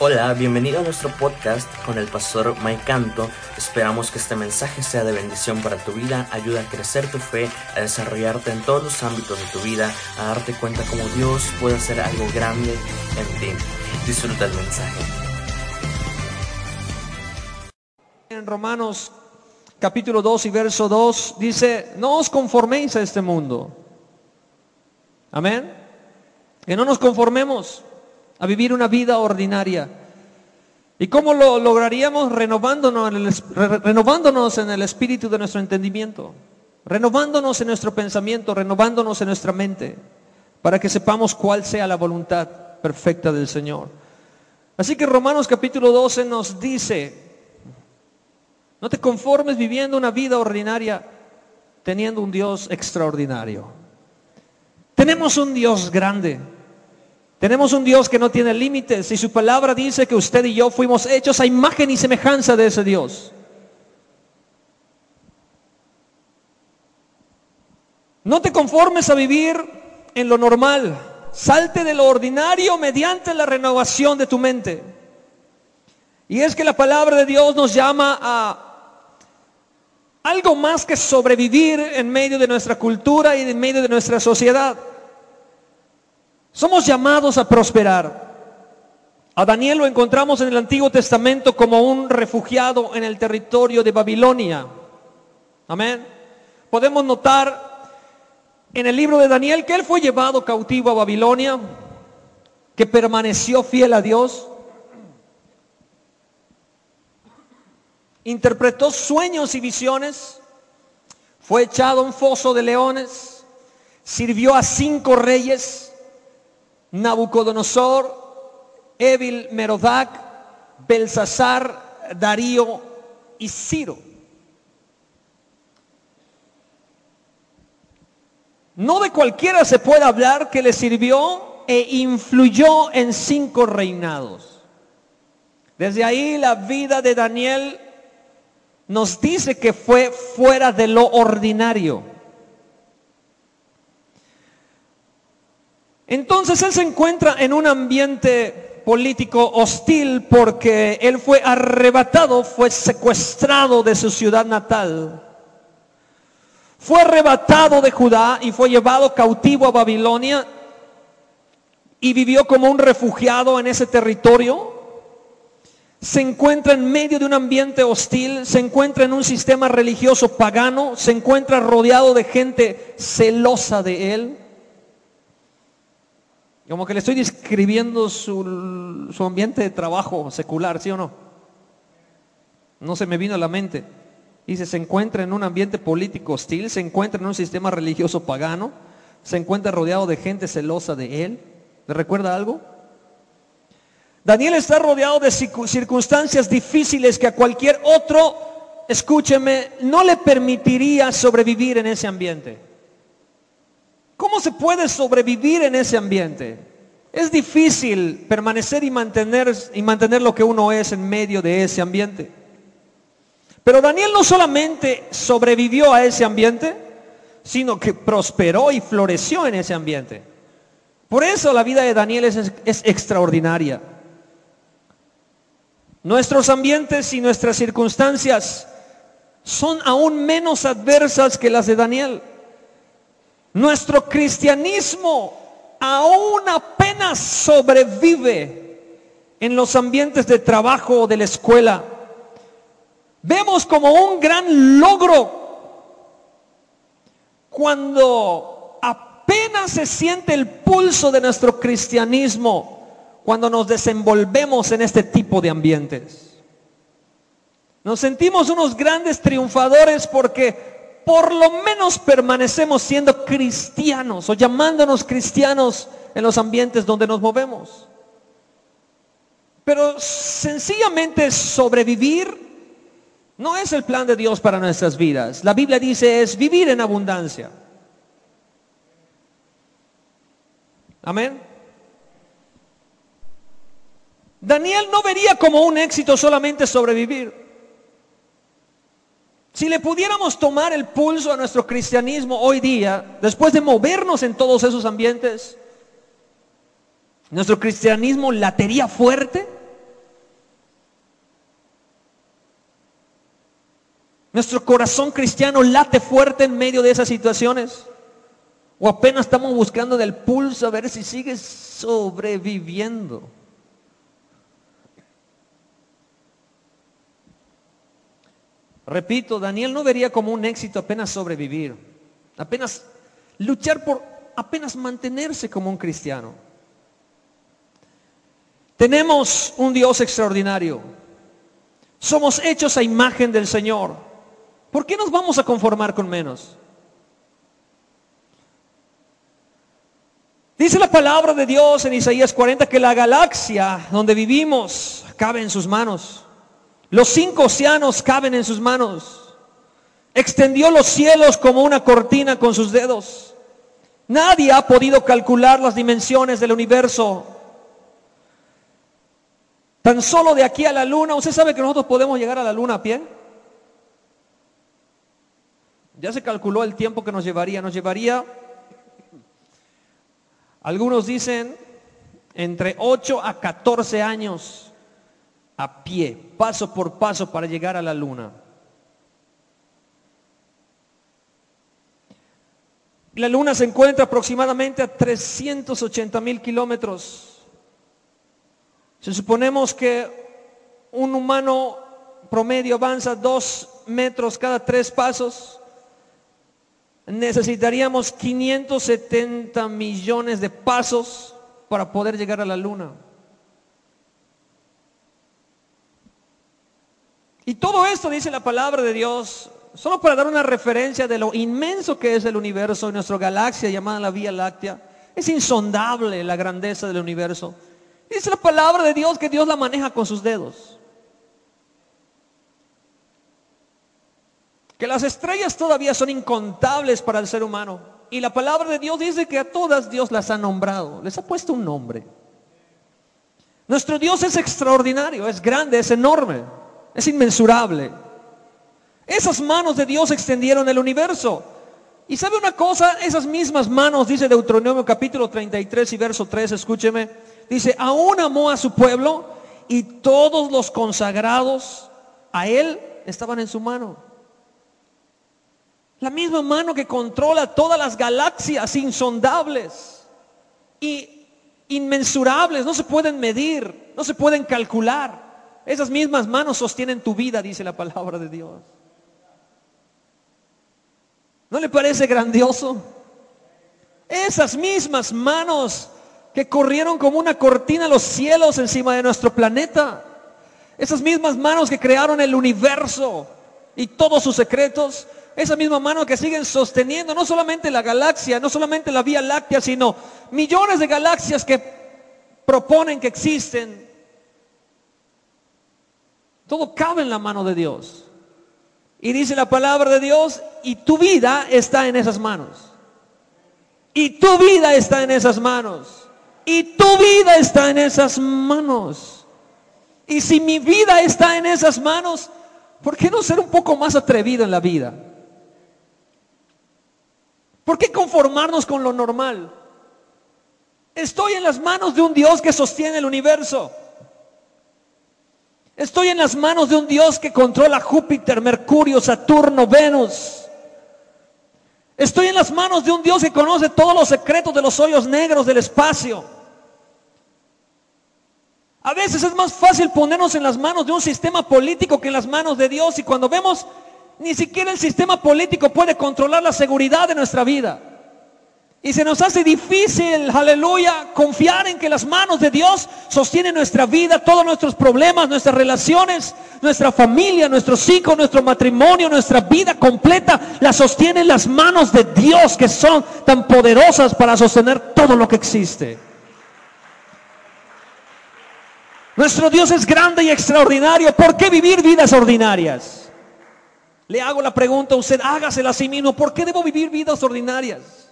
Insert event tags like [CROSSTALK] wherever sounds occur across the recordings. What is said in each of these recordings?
Hola, bienvenido a nuestro podcast con el pastor Mike Canto. Esperamos que este mensaje sea de bendición para tu vida, ayuda a crecer tu fe, a desarrollarte en todos los ámbitos de tu vida, a darte cuenta cómo Dios puede hacer algo grande en ti. Disfruta el mensaje. En Romanos capítulo 2 y verso 2 dice, no os conforméis a este mundo. Amén. Que no nos conformemos a vivir una vida ordinaria. ¿Y cómo lo lograríamos? Renovándonos en, el, renovándonos en el espíritu de nuestro entendimiento, renovándonos en nuestro pensamiento, renovándonos en nuestra mente, para que sepamos cuál sea la voluntad perfecta del Señor. Así que Romanos capítulo 12 nos dice, no te conformes viviendo una vida ordinaria teniendo un Dios extraordinario. Tenemos un Dios grande. Tenemos un Dios que no tiene límites y su palabra dice que usted y yo fuimos hechos a imagen y semejanza de ese Dios. No te conformes a vivir en lo normal. Salte de lo ordinario mediante la renovación de tu mente. Y es que la palabra de Dios nos llama a algo más que sobrevivir en medio de nuestra cultura y en medio de nuestra sociedad. Somos llamados a prosperar. A Daniel lo encontramos en el Antiguo Testamento como un refugiado en el territorio de Babilonia. Amén. Podemos notar en el libro de Daniel que él fue llevado cautivo a Babilonia, que permaneció fiel a Dios, interpretó sueños y visiones, fue echado a un foso de leones, sirvió a cinco reyes, Nabucodonosor, Evil Merodac, Belsasar, Darío y Ciro. No de cualquiera se puede hablar que le sirvió e influyó en cinco reinados. Desde ahí la vida de Daniel nos dice que fue fuera de lo ordinario. Entonces él se encuentra en un ambiente político hostil porque él fue arrebatado, fue secuestrado de su ciudad natal. Fue arrebatado de Judá y fue llevado cautivo a Babilonia y vivió como un refugiado en ese territorio se encuentra en medio de un ambiente hostil, se encuentra en un sistema religioso pagano, se encuentra rodeado de gente celosa de él. Como que le estoy describiendo su, ambiente de trabajo secular, ¿sí o no? No se me vino a la mente. Dice, se encuentra en un ambiente político hostil, se encuentra en un sistema religioso pagano, se encuentra rodeado de gente celosa de él. ¿Le recuerda algo? Daniel está rodeado de circunstancias difíciles que a cualquier otro, escúcheme, no le permitiría sobrevivir en ese ambiente. ¿Cómo se puede sobrevivir en ese ambiente? Es difícil permanecer y mantener, y mantener lo que uno es en medio de ese ambiente. Pero Daniel no solamente sobrevivió a ese ambiente, sino que prosperó y floreció en ese ambiente. Por eso la vida de Daniel es, es extraordinaria. Nuestros ambientes y nuestras circunstancias son aún menos adversas que las de Daniel. Nuestro cristianismo aún apenas sobrevive en los ambientes de trabajo o de la escuela. Vemos como un gran logro cuando apenas se siente el pulso de nuestro cristianismo cuando nos desenvolvemos en este tipo de ambientes. Nos sentimos unos grandes triunfadores porque por lo menos permanecemos siendo cristianos o llamándonos cristianos en los ambientes donde nos movemos. Pero sencillamente sobrevivir no es el plan de Dios para nuestras vidas. La Biblia dice es vivir en abundancia. Amén. Daniel no vería como un éxito solamente sobrevivir. Si le pudiéramos tomar el pulso a nuestro cristianismo hoy día, después de movernos en todos esos ambientes, nuestro cristianismo latería fuerte. Nuestro corazón cristiano late fuerte en medio de esas situaciones. O apenas estamos buscando del pulso a ver si sigues sobreviviendo. Repito, Daniel no vería como un éxito apenas sobrevivir, apenas luchar por apenas mantenerse como un cristiano. Tenemos un Dios extraordinario. Somos hechos a imagen del Señor. ¿Por qué nos vamos a conformar con menos? Dice la palabra de Dios en Isaías 40 que la galaxia donde vivimos cabe en sus manos. Los cinco océanos caben en sus manos. Extendió los cielos como una cortina con sus dedos. Nadie ha podido calcular las dimensiones del universo. Tan solo de aquí a la luna, ¿usted sabe que nosotros podemos llegar a la luna a pie? Ya se calculó el tiempo que nos llevaría. Nos llevaría, algunos dicen, entre 8 a 14 años a pie, paso por paso para llegar a la luna. La luna se encuentra aproximadamente a 380 mil kilómetros. Si suponemos que un humano promedio avanza dos metros cada tres pasos, necesitaríamos 570 millones de pasos para poder llegar a la luna. Y todo esto, dice la palabra de Dios, solo para dar una referencia de lo inmenso que es el universo, nuestra galaxia llamada la Vía Láctea. Es insondable la grandeza del universo. Dice la palabra de Dios que Dios la maneja con sus dedos. Que las estrellas todavía son incontables para el ser humano. Y la palabra de Dios dice que a todas Dios las ha nombrado, les ha puesto un nombre. Nuestro Dios es extraordinario, es grande, es enorme. Es inmensurable. Esas manos de Dios extendieron el universo. Y sabe una cosa, esas mismas manos, dice Deuteronomio capítulo 33 y verso 3, escúcheme, dice, aún amó a su pueblo y todos los consagrados a él estaban en su mano. La misma mano que controla todas las galaxias insondables y inmensurables, no se pueden medir, no se pueden calcular. Esas mismas manos sostienen tu vida, dice la palabra de Dios. ¿No le parece grandioso? Esas mismas manos que corrieron como una cortina los cielos encima de nuestro planeta. Esas mismas manos que crearon el universo y todos sus secretos. Esa misma mano que siguen sosteniendo no solamente la galaxia, no solamente la Vía Láctea, sino millones de galaxias que proponen que existen todo cabe en la mano de Dios. Y dice la palabra de Dios, y tu vida está en esas manos. Y tu vida está en esas manos. Y tu vida está en esas manos. Y si mi vida está en esas manos, ¿por qué no ser un poco más atrevido en la vida? ¿Por qué conformarnos con lo normal? Estoy en las manos de un Dios que sostiene el universo. Estoy en las manos de un Dios que controla Júpiter, Mercurio, Saturno, Venus. Estoy en las manos de un Dios que conoce todos los secretos de los hoyos negros del espacio. A veces es más fácil ponernos en las manos de un sistema político que en las manos de Dios y cuando vemos ni siquiera el sistema político puede controlar la seguridad de nuestra vida. Y se nos hace difícil, aleluya, confiar en que las manos de Dios sostienen nuestra vida, todos nuestros problemas, nuestras relaciones, nuestra familia, nuestros hijos, nuestro matrimonio, nuestra vida completa, la sostienen las manos de Dios que son tan poderosas para sostener todo lo que existe. Nuestro Dios es grande y extraordinario. ¿Por qué vivir vidas ordinarias? Le hago la pregunta a usted, hágasela a sí mismo. ¿Por qué debo vivir vidas ordinarias?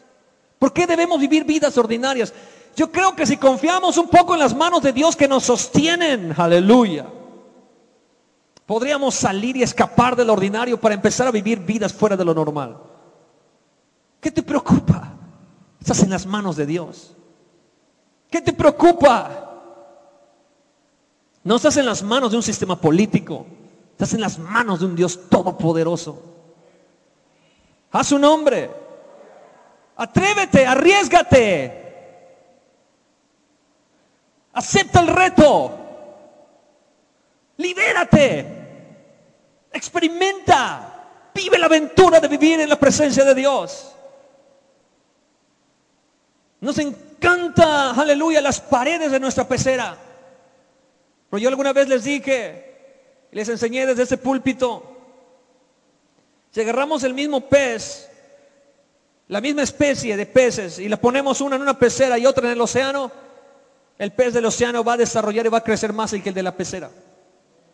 ¿Por qué debemos vivir vidas ordinarias? Yo creo que si confiamos un poco en las manos de Dios que nos sostienen, aleluya, podríamos salir y escapar del ordinario para empezar a vivir vidas fuera de lo normal. ¿Qué te preocupa? Estás en las manos de Dios. ¿Qué te preocupa? No estás en las manos de un sistema político. Estás en las manos de un Dios todopoderoso. A su nombre. Atrévete, arriesgate. Acepta el reto. Libérate. Experimenta. Vive la aventura de vivir en la presencia de Dios. Nos encanta, aleluya, las paredes de nuestra pecera. Pero yo alguna vez les dije, les enseñé desde ese púlpito, si agarramos el mismo pez, la misma especie de peces, y la ponemos una en una pecera y otra en el océano, el pez del océano va a desarrollar y va a crecer más que el de la pecera.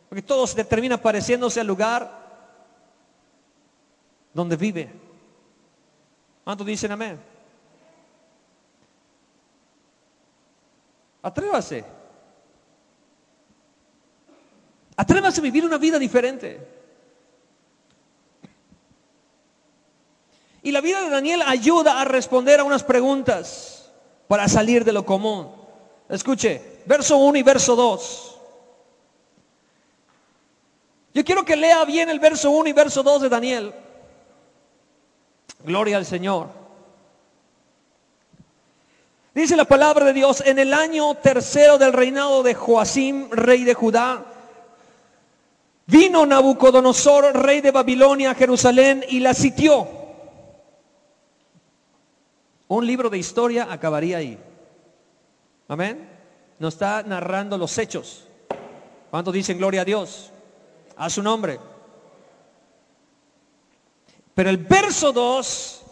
Porque todo se termina pareciéndose al lugar donde vive. ¿Cuántos dicen amén? Atrévase. Atrévase a vivir una vida diferente. Y la vida de Daniel ayuda a responder a unas preguntas para salir de lo común. Escuche, verso 1 y verso 2. Yo quiero que lea bien el verso 1 y verso 2 de Daniel. Gloria al Señor. Dice la palabra de Dios, en el año tercero del reinado de Joacim, rey de Judá, vino Nabucodonosor, rey de Babilonia, a Jerusalén y la sitió. Un libro de historia acabaría ahí. Amén. Nos está narrando los hechos. ¿Cuántos dicen gloria a Dios? A su nombre. Pero el verso 2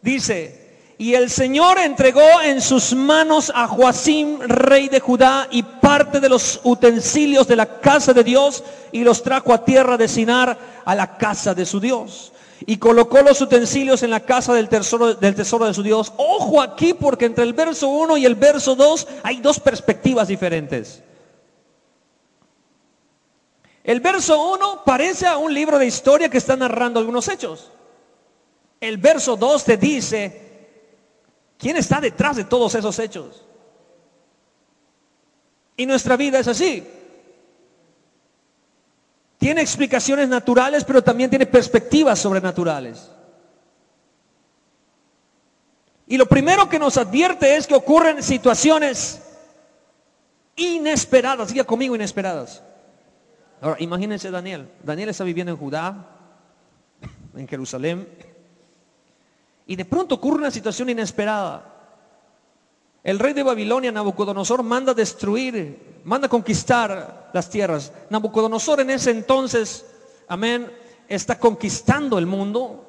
dice, y el Señor entregó en sus manos a Joacim, rey de Judá, y parte de los utensilios de la casa de Dios, y los trajo a tierra de Sinar, a la casa de su Dios. Y colocó los utensilios en la casa del tesoro, del tesoro de su Dios. Ojo aquí, porque entre el verso 1 y el verso 2 hay dos perspectivas diferentes. El verso 1 parece a un libro de historia que está narrando algunos hechos el verso 2 te dice, ¿quién está detrás de todos esos hechos? Y nuestra vida es así. Tiene explicaciones naturales, pero también tiene perspectivas sobrenaturales. Y lo primero que nos advierte es que ocurren situaciones inesperadas. Diga conmigo inesperadas. Ahora, imagínense Daniel. Daniel está viviendo en Judá, en Jerusalén. Y de pronto ocurre una situación inesperada. El rey de Babilonia, Nabucodonosor, manda destruir, manda conquistar las tierras. Nabucodonosor en ese entonces, amén, está conquistando el mundo,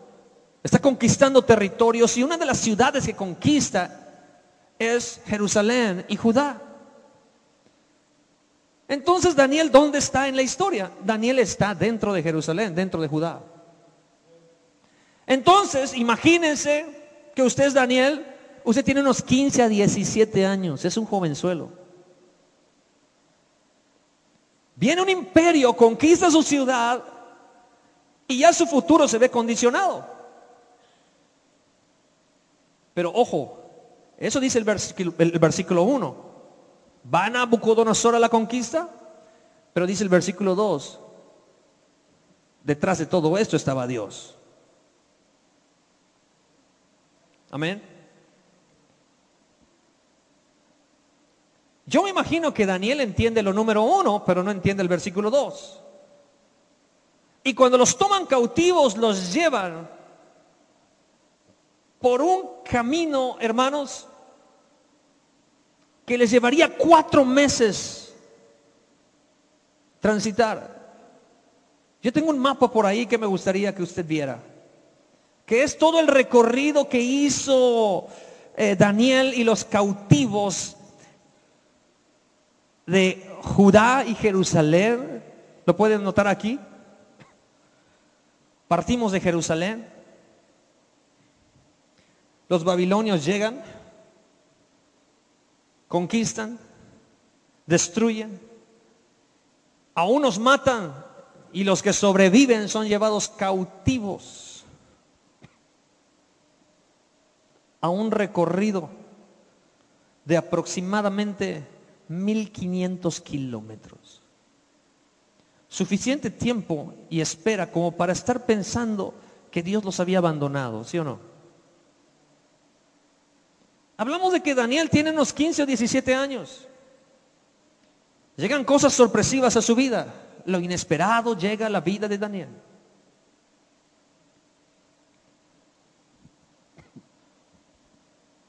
está conquistando territorios y una de las ciudades que conquista es Jerusalén y Judá. Entonces Daniel, ¿dónde está en la historia? Daniel está dentro de Jerusalén, dentro de Judá. Entonces, imagínense que usted es Daniel, usted tiene unos 15 a 17 años, es un jovenzuelo. Viene un imperio, conquista su ciudad y ya su futuro se ve condicionado. Pero ojo, eso dice el versículo, el versículo 1. ¿Van a Nabucodonosor a la conquista? Pero dice el versículo 2, detrás de todo esto estaba Dios. Amén. Yo me imagino que Daniel entiende lo número uno, pero no entiende el versículo dos. Y cuando los toman cautivos, los llevan por un camino, hermanos, que les llevaría cuatro meses transitar. Yo tengo un mapa por ahí que me gustaría que usted viera que es todo el recorrido que hizo eh, Daniel y los cautivos de Judá y Jerusalén. ¿Lo pueden notar aquí? Partimos de Jerusalén. Los babilonios llegan, conquistan, destruyen, a unos matan y los que sobreviven son llevados cautivos a un recorrido de aproximadamente 1500 kilómetros. suficiente tiempo y espera como para estar pensando que Dios los había abandonado, ¿sí o no? Hablamos de que Daniel tiene unos 15 o 17 años. Llegan cosas sorpresivas a su vida. Lo inesperado llega a la vida de Daniel.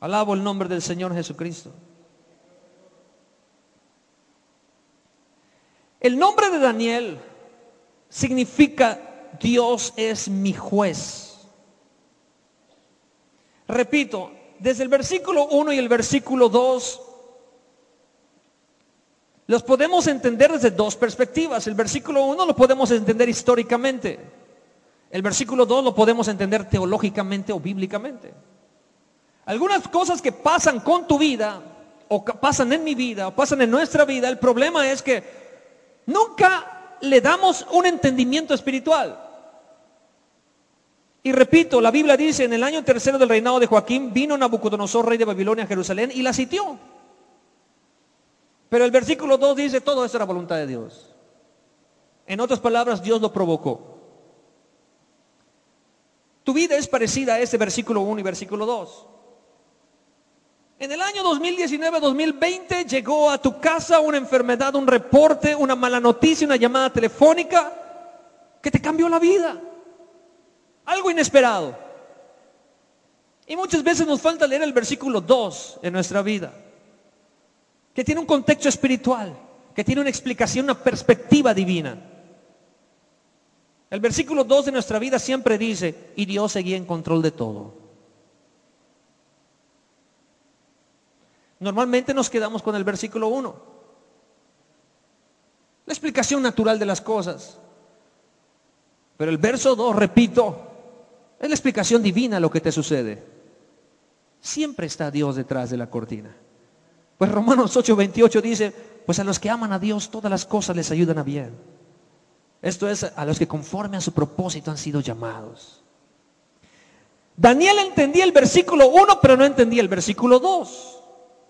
Alabo el nombre del Señor Jesucristo. El nombre de Daniel significa Dios es mi juez. Repito, desde el versículo 1 y el versículo 2 los podemos entender desde dos perspectivas. El versículo 1 lo podemos entender históricamente. El versículo 2 lo podemos entender teológicamente o bíblicamente. Algunas cosas que pasan con tu vida, o pasan en mi vida, o pasan en nuestra vida, el problema es que nunca le damos un entendimiento espiritual. Y repito, la Biblia dice, en el año tercero del reinado de Joaquín vino Nabucodonosor, rey de Babilonia, a Jerusalén, y la sitió. Pero el versículo 2 dice, todo esto era voluntad de Dios. En otras palabras, Dios lo provocó. Tu vida es parecida a ese versículo 1 y versículo 2. En el año 2019-2020 llegó a tu casa una enfermedad, un reporte, una mala noticia, una llamada telefónica que te cambió la vida. Algo inesperado. Y muchas veces nos falta leer el versículo 2 en nuestra vida, que tiene un contexto espiritual, que tiene una explicación, una perspectiva divina. El versículo 2 de nuestra vida siempre dice, y Dios seguía en control de todo. Normalmente nos quedamos con el versículo 1. La explicación natural de las cosas. Pero el verso 2, repito, es la explicación divina lo que te sucede. Siempre está Dios detrás de la cortina. Pues Romanos 8:28 dice, pues a los que aman a Dios todas las cosas les ayudan a bien. Esto es a los que conforme a su propósito han sido llamados. Daniel entendía el versículo 1, pero no entendía el versículo 2.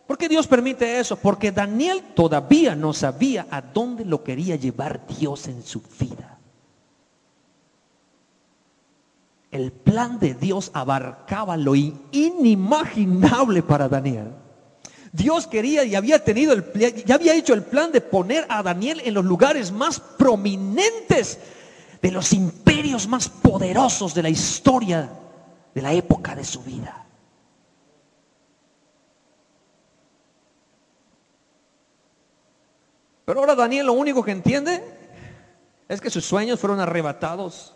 ¿Por qué Dios permite eso? Porque Daniel todavía no sabía a dónde lo quería llevar Dios en su vida. el plan de Dios abarcaba lo inimaginable para Daniel. Dios quería y había tenido el ya había hecho el plan de poner a Daniel en los lugares más prominentes de los imperios más poderosos de la historia de la época de su vida. Pero ahora Daniel lo único que entiende es que sus sueños fueron arrebatados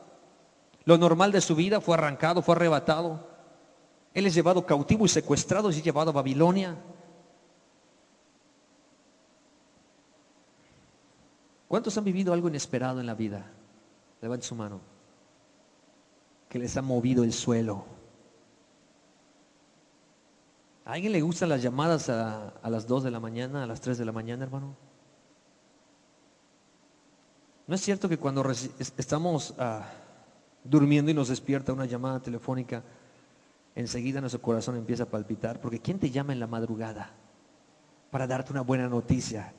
lo normal de su vida fue arrancado, fue arrebatado. Él es llevado cautivo y secuestrado y llevado a Babilonia. ¿Cuántos han vivido algo inesperado en la vida? Levante su mano. Que les ha movido el suelo. ¿A alguien le gustan las llamadas a, las 2 de la mañana, a las 3 de la mañana, hermano? ¿No es cierto que cuando estamos... a durmiendo y nos despierta una llamada telefónica, enseguida nuestro corazón empieza a palpitar, porque ¿quién te llama en la madrugada para darte una buena noticia?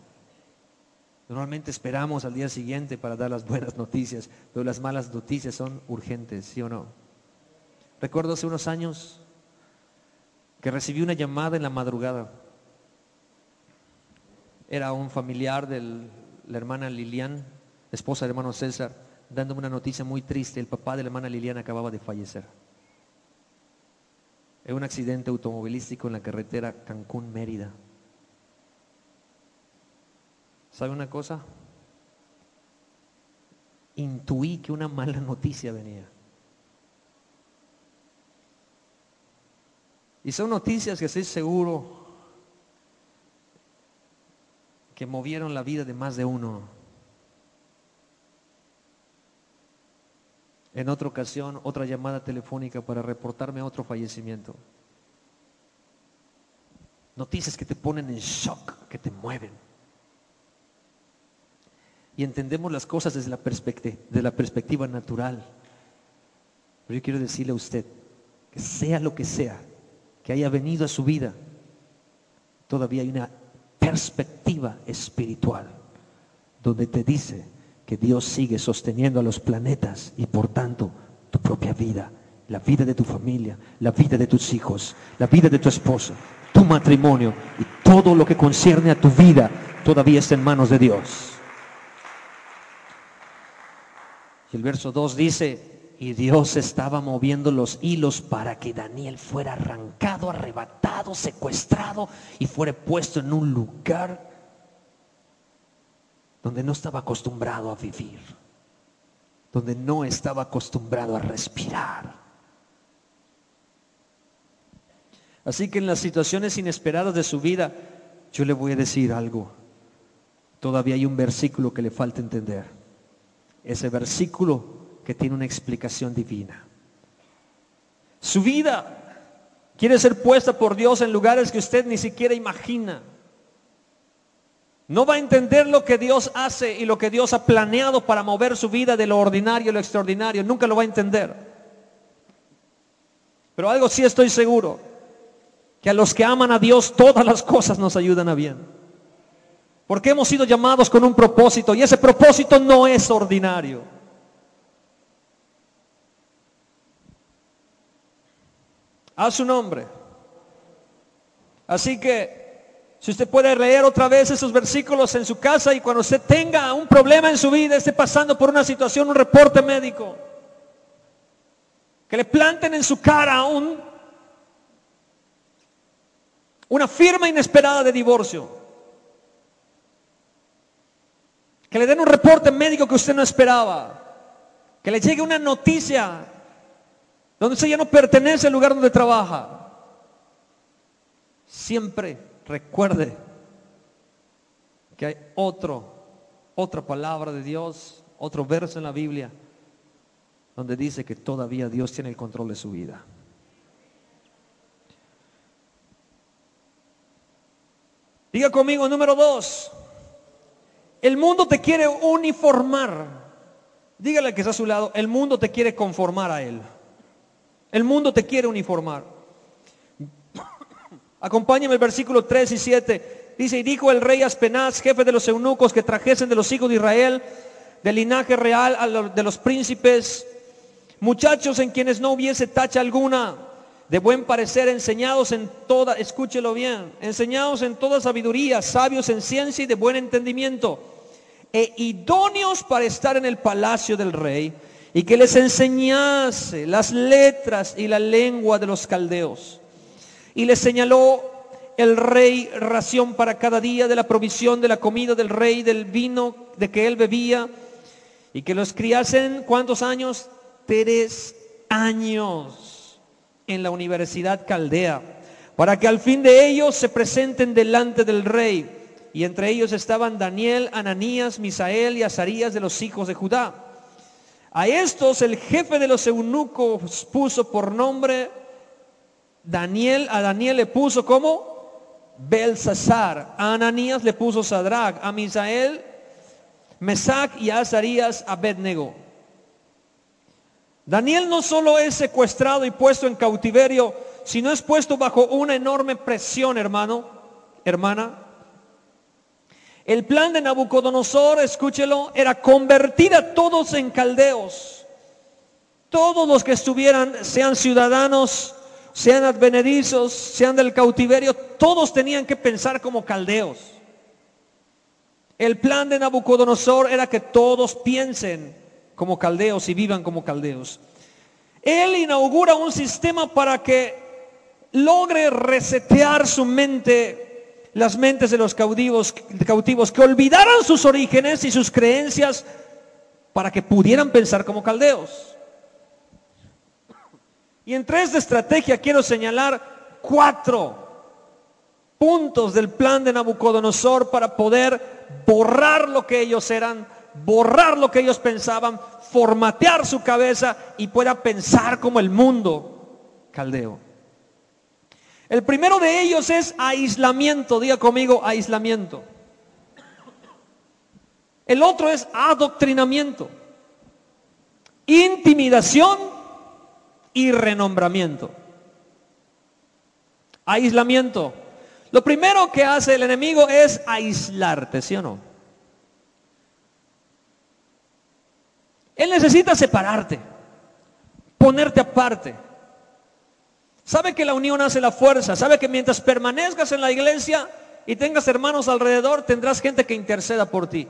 Normalmente esperamos al día siguiente para dar las buenas noticias, pero las malas noticias son urgentes, ¿sí o no? Recuerdo hace unos años que recibí una llamada en la madrugada. Era un familiar de la hermana Lilian, esposa del hermano César dándome una noticia muy triste. El papá de la hermana Liliana acababa de fallecer. En un accidente automovilístico en la carretera Cancún-Mérida. ¿Sabe una cosa? Intuí que una mala noticia venía. Y son noticias que estoy seguro que movieron la vida de más de uno. En otra ocasión, otra llamada telefónica para reportarme otro fallecimiento. Noticias que te ponen en shock, que te mueven. Y entendemos las cosas desde la, de la perspectiva natural. Pero yo quiero decirle a usted que sea lo que sea que haya venido a su vida, todavía hay una perspectiva espiritual donde te dice que Dios sigue sosteniendo a los planetas y por tanto tu propia vida, la vida de tu familia, la vida de tus hijos, la vida de tu esposo, tu matrimonio y todo lo que concierne a tu vida todavía está en manos de Dios. Y el verso 2 dice, y Dios estaba moviendo los hilos para que Daniel fuera arrancado, arrebatado, secuestrado y fuera puesto en un lugar donde no estaba acostumbrado a vivir, donde no estaba acostumbrado a respirar. Así que en las situaciones inesperadas de su vida, yo le voy a decir algo. Todavía hay un versículo que le falta entender. Ese versículo que tiene una explicación divina. Su vida quiere ser puesta por Dios en lugares que usted ni siquiera imagina. No va a entender lo que Dios hace y lo que Dios ha planeado para mover su vida de lo ordinario a lo extraordinario. Nunca lo va a entender. Pero algo sí estoy seguro, que a los que aman a Dios todas las cosas nos ayudan a bien. Porque hemos sido llamados con un propósito y ese propósito no es ordinario. A su nombre. Así que si usted puede leer otra vez esos versículos en su casa y cuando usted tenga un problema en su vida, esté pasando por una situación, un reporte médico, que le planten en su cara un, una firma inesperada de divorcio, que le den un reporte médico que usted no esperaba, que le llegue una noticia donde usted ya no pertenece al lugar donde trabaja. Siempre recuerde que hay otro, otra palabra de Dios, otro verso en la Biblia, donde dice que todavía Dios tiene el control de su vida. Diga conmigo, número dos, el mundo te quiere uniformar. Dígale que está a su lado, el mundo te quiere conformar a él. El mundo te quiere uniformar. Acompáñame el versículo 3 y 7. Dice, y dijo el rey Aspenaz, jefe de los eunucos, que trajesen de los hijos de Israel, del linaje real de los príncipes, muchachos en quienes no hubiese tacha alguna, de buen parecer, enseñados en toda, escúchelo bien, enseñados en toda sabiduría, sabios en ciencia y de buen entendimiento, e idóneos para estar en el palacio del rey, y que les enseñase las letras y la lengua de los caldeos y le señaló el rey ración para cada día de la provisión de la comida del rey, del vino de que él bebía, y que los criasen, ¿cuántos años? Tres años en la Universidad Caldea, para que al fin de ellos se presenten delante del rey. Y entre ellos estaban Daniel, Ananías, Misael y Azarías de los hijos de Judá. A estos el jefe de los eunucos puso por nombre Daniel, a Daniel le puso como Belsasar, a Ananías le puso Sadrach, a Misael, Mesac y a Azarías Abednego. Daniel no solo es secuestrado y puesto en cautiverio, sino es puesto bajo una enorme presión, hermano, hermana. El plan de Nabucodonosor, escúchelo, era convertir a todos en caldeos. Todos los que estuvieran, sean ciudadanos sean advenedizos, sean del cautiverio, todos tenían que pensar como caldeos. El plan de Nabucodonosor era que todos piensen como caldeos y vivan como caldeos. Él inaugura un sistema para que logre resetear su mente, las mentes de los cautivos, cautivos, que olvidaran sus orígenes y sus creencias para que pudieran pensar como caldeos. Y entre esta estrategia quiero señalar cuatro puntos del plan de Nabucodonosor para poder borrar lo que ellos eran, borrar lo que ellos pensaban, formatear su cabeza y pueda pensar como el mundo caldeo. El primero de ellos es aislamiento, diga conmigo aislamiento. El otro es adoctrinamiento, intimidación y renombramiento. Aislamiento. Lo primero que hace el enemigo es aislarte, ¿sí o no? Él necesita separarte, ponerte aparte. Sabe que la unión hace la fuerza, sabe que mientras permanezcas en la iglesia y tengas hermanos alrededor, tendrás gente que interceda por ti.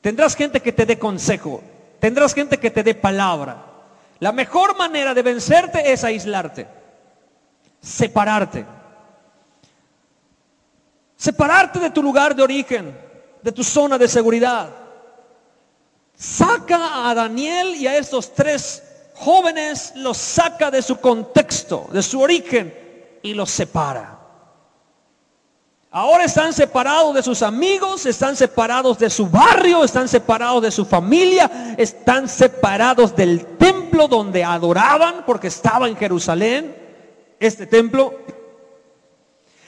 Tendrás gente que te dé consejo, tendrás gente que te dé palabra. La mejor manera de vencerte es aislarte, separarte. Separarte de tu lugar de origen, de tu zona de seguridad. Saca a Daniel y a estos tres jóvenes, los saca de su contexto, de su origen y los separa. Ahora están separados de sus amigos, están separados de su barrio, están separados de su familia, están separados del templo donde adoraban porque estaba en Jerusalén, este templo.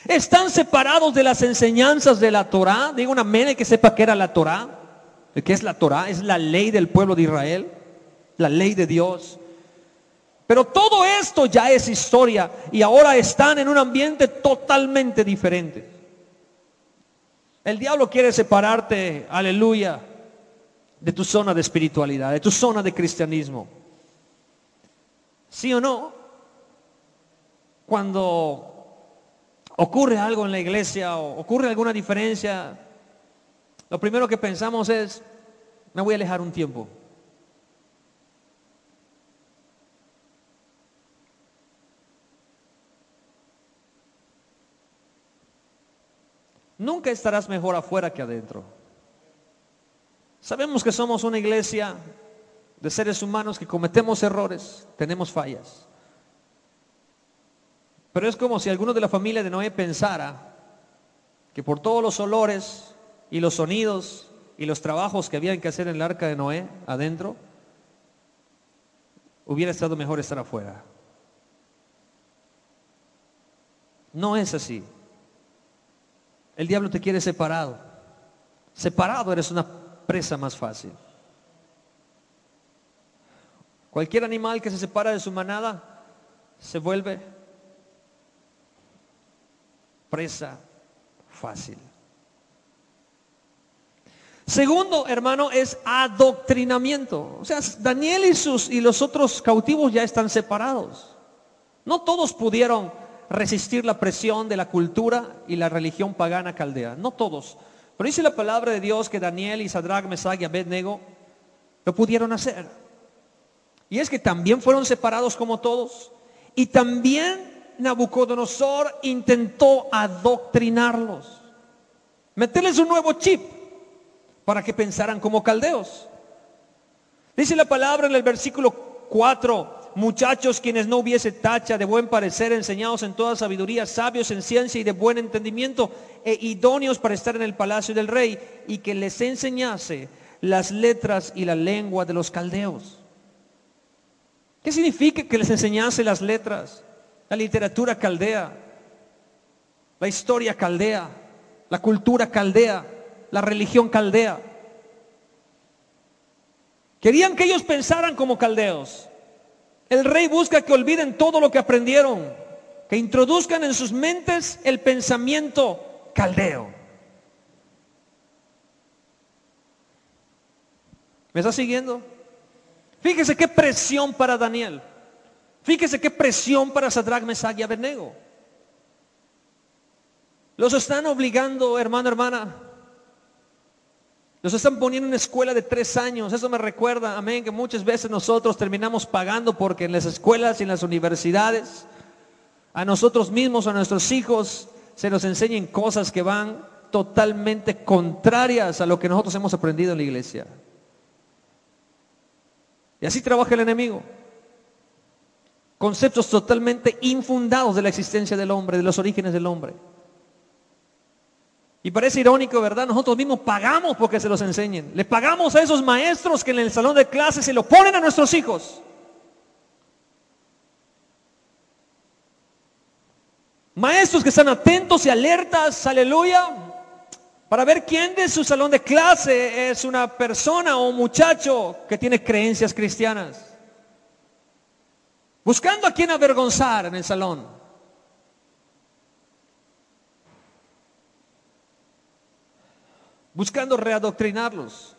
Están separados de las enseñanzas de la Torá. Digo una mene que sepa que era la Torá. ¿Qué es la Torá? Es la ley del pueblo de Israel. La ley de Dios. Pero todo esto ya es historia y ahora están en un ambiente totalmente diferente. El diablo quiere separarte, aleluya, de tu zona de espiritualidad, de tu zona de cristianismo. ¿Sí o no? Cuando ocurre algo en la iglesia o ocurre alguna diferencia, lo primero que pensamos es, me voy a alejar un tiempo. Nunca estarás mejor afuera que adentro. Sabemos que somos una iglesia de seres humanos que cometemos errores, tenemos fallas. Pero es como si alguno de la familia de Noé pensara que por todos los olores y los sonidos y los trabajos que habían que hacer en el arca de Noé adentro, hubiera estado mejor estar afuera. No es así. El diablo te quiere separado. Separado eres una presa más fácil. Cualquier animal que se separa de su manada se vuelve presa fácil. Segundo, hermano, es adoctrinamiento. O sea, Daniel y, sus, y los otros cautivos ya están separados. No todos pudieron resistir la presión de la cultura y la religión pagana caldea. No todos. Pero dice la palabra de Dios que Daniel y Sadrach, Mesach y Abednego lo pudieron hacer. Y es que también fueron separados como todos. Y también Nabucodonosor intentó adoctrinarlos, meterles un nuevo chip para que pensaran como caldeos. Dice la palabra en el versículo 4, muchachos quienes no hubiese tacha de buen parecer, enseñados en toda sabiduría, sabios en ciencia y de buen entendimiento, e idóneos para estar en el palacio del rey, y que les enseñase las letras y la lengua de los caldeos. ¿Qué significa que les enseñase las letras? la literatura caldea, la historia caldea, la cultura caldea, la religión caldea. Querían que ellos pensaran como caldeos. El rey busca que olviden todo lo que aprendieron, que introduzcan en sus mentes el pensamiento caldeo. ¿Me está siguiendo? Fíjese qué presión para Daniel. Fíjese qué presión para Sadrach, Mesach y Abednego. Los están obligando, hermano, hermana. Los están poniendo en una escuela de tres años. Eso me recuerda, amén, que muchas veces nosotros terminamos pagando porque en las escuelas y en las universidades a nosotros mismos, a nuestros hijos, se nos enseñen cosas que van totalmente contrarias a lo que nosotros hemos aprendido en la iglesia. Y así trabaja el enemigo conceptos totalmente infundados de la existencia del hombre, de los orígenes del hombre. Y parece irónico, ¿verdad? Nosotros mismos pagamos porque se los enseñen. Le pagamos a esos maestros que en el salón de clases se lo ponen a nuestros hijos. Maestros que están atentos y alertas, aleluya, para ver quién de su salón de clase es una persona o un muchacho que tiene creencias cristianas buscando a quien avergonzar en el salón. Buscando readoctrinarlos.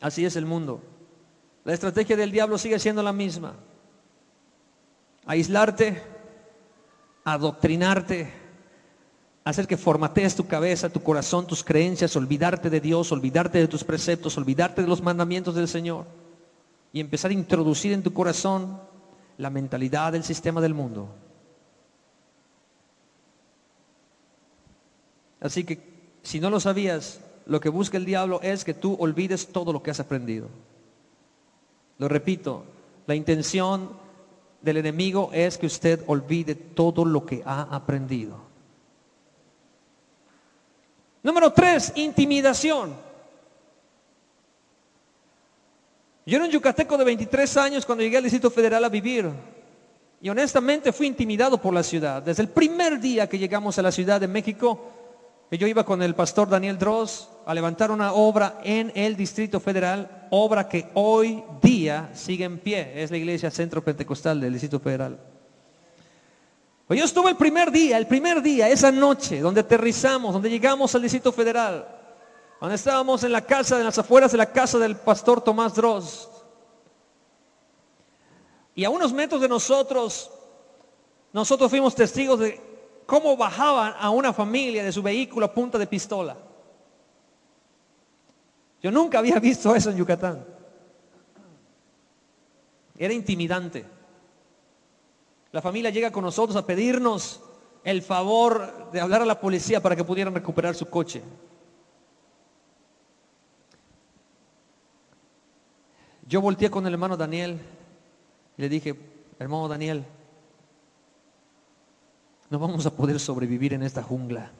Así es el mundo. La estrategia del diablo sigue siendo la misma. Aislarte, adoctrinarte, hacer que formatees tu cabeza, tu corazón, tus creencias, olvidarte de Dios, olvidarte de tus preceptos, olvidarte de los mandamientos del Señor y empezar a introducir en tu corazón la mentalidad del sistema del mundo. Así que si no lo sabías, lo que busca el diablo es que tú olvides todo lo que has aprendido. Lo repito, la intención del enemigo es que usted olvide todo lo que ha aprendido. Número tres, intimidación. Yo era un yucateco de 23 años cuando llegué al Distrito Federal a vivir. Y honestamente fui intimidado por la ciudad. Desde el primer día que llegamos a la Ciudad de México, yo iba con el pastor Daniel Dross a levantar una obra en el Distrito Federal, obra que hoy día sigue en pie, es la iglesia Centro Pentecostal del Distrito Federal. Pues yo estuve el primer día, el primer día, esa noche, donde aterrizamos, donde llegamos al Distrito Federal, donde estábamos en la casa, en las afueras de la casa del pastor Tomás Dross. Y a unos metros de nosotros, nosotros fuimos testigos de cómo bajaban a una familia de su vehículo a punta de pistola. Yo nunca había visto eso en Yucatán. Era intimidante. La familia llega con nosotros a pedirnos el favor de hablar a la policía para que pudieran recuperar su coche. Yo volteé con el hermano Daniel y le dije, hermano Daniel, no vamos a poder sobrevivir en esta jungla.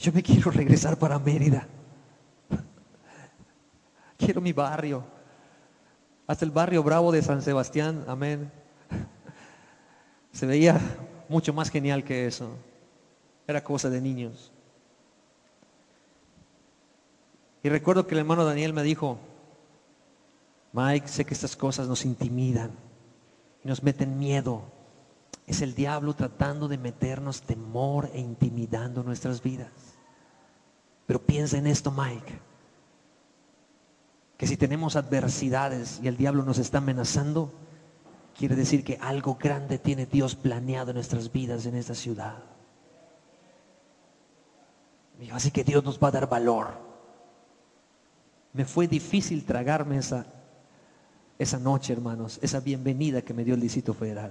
Yo me quiero regresar para Mérida. Quiero mi barrio. Hasta el barrio bravo de San Sebastián, amén. Se veía mucho más genial que eso. Era cosa de niños. Y recuerdo que el hermano Daniel me dijo, Mike, sé que estas cosas nos intimidan nos meten miedo. Es el diablo tratando de meternos temor e intimidando nuestras vidas. Pero piensa en esto, Mike, que si tenemos adversidades y el diablo nos está amenazando, quiere decir que algo grande tiene Dios planeado en nuestras vidas en esta ciudad. Así que Dios nos va a dar valor. Me fue difícil tragarme esa esa noche, hermanos, esa bienvenida que me dio el Distrito Federal.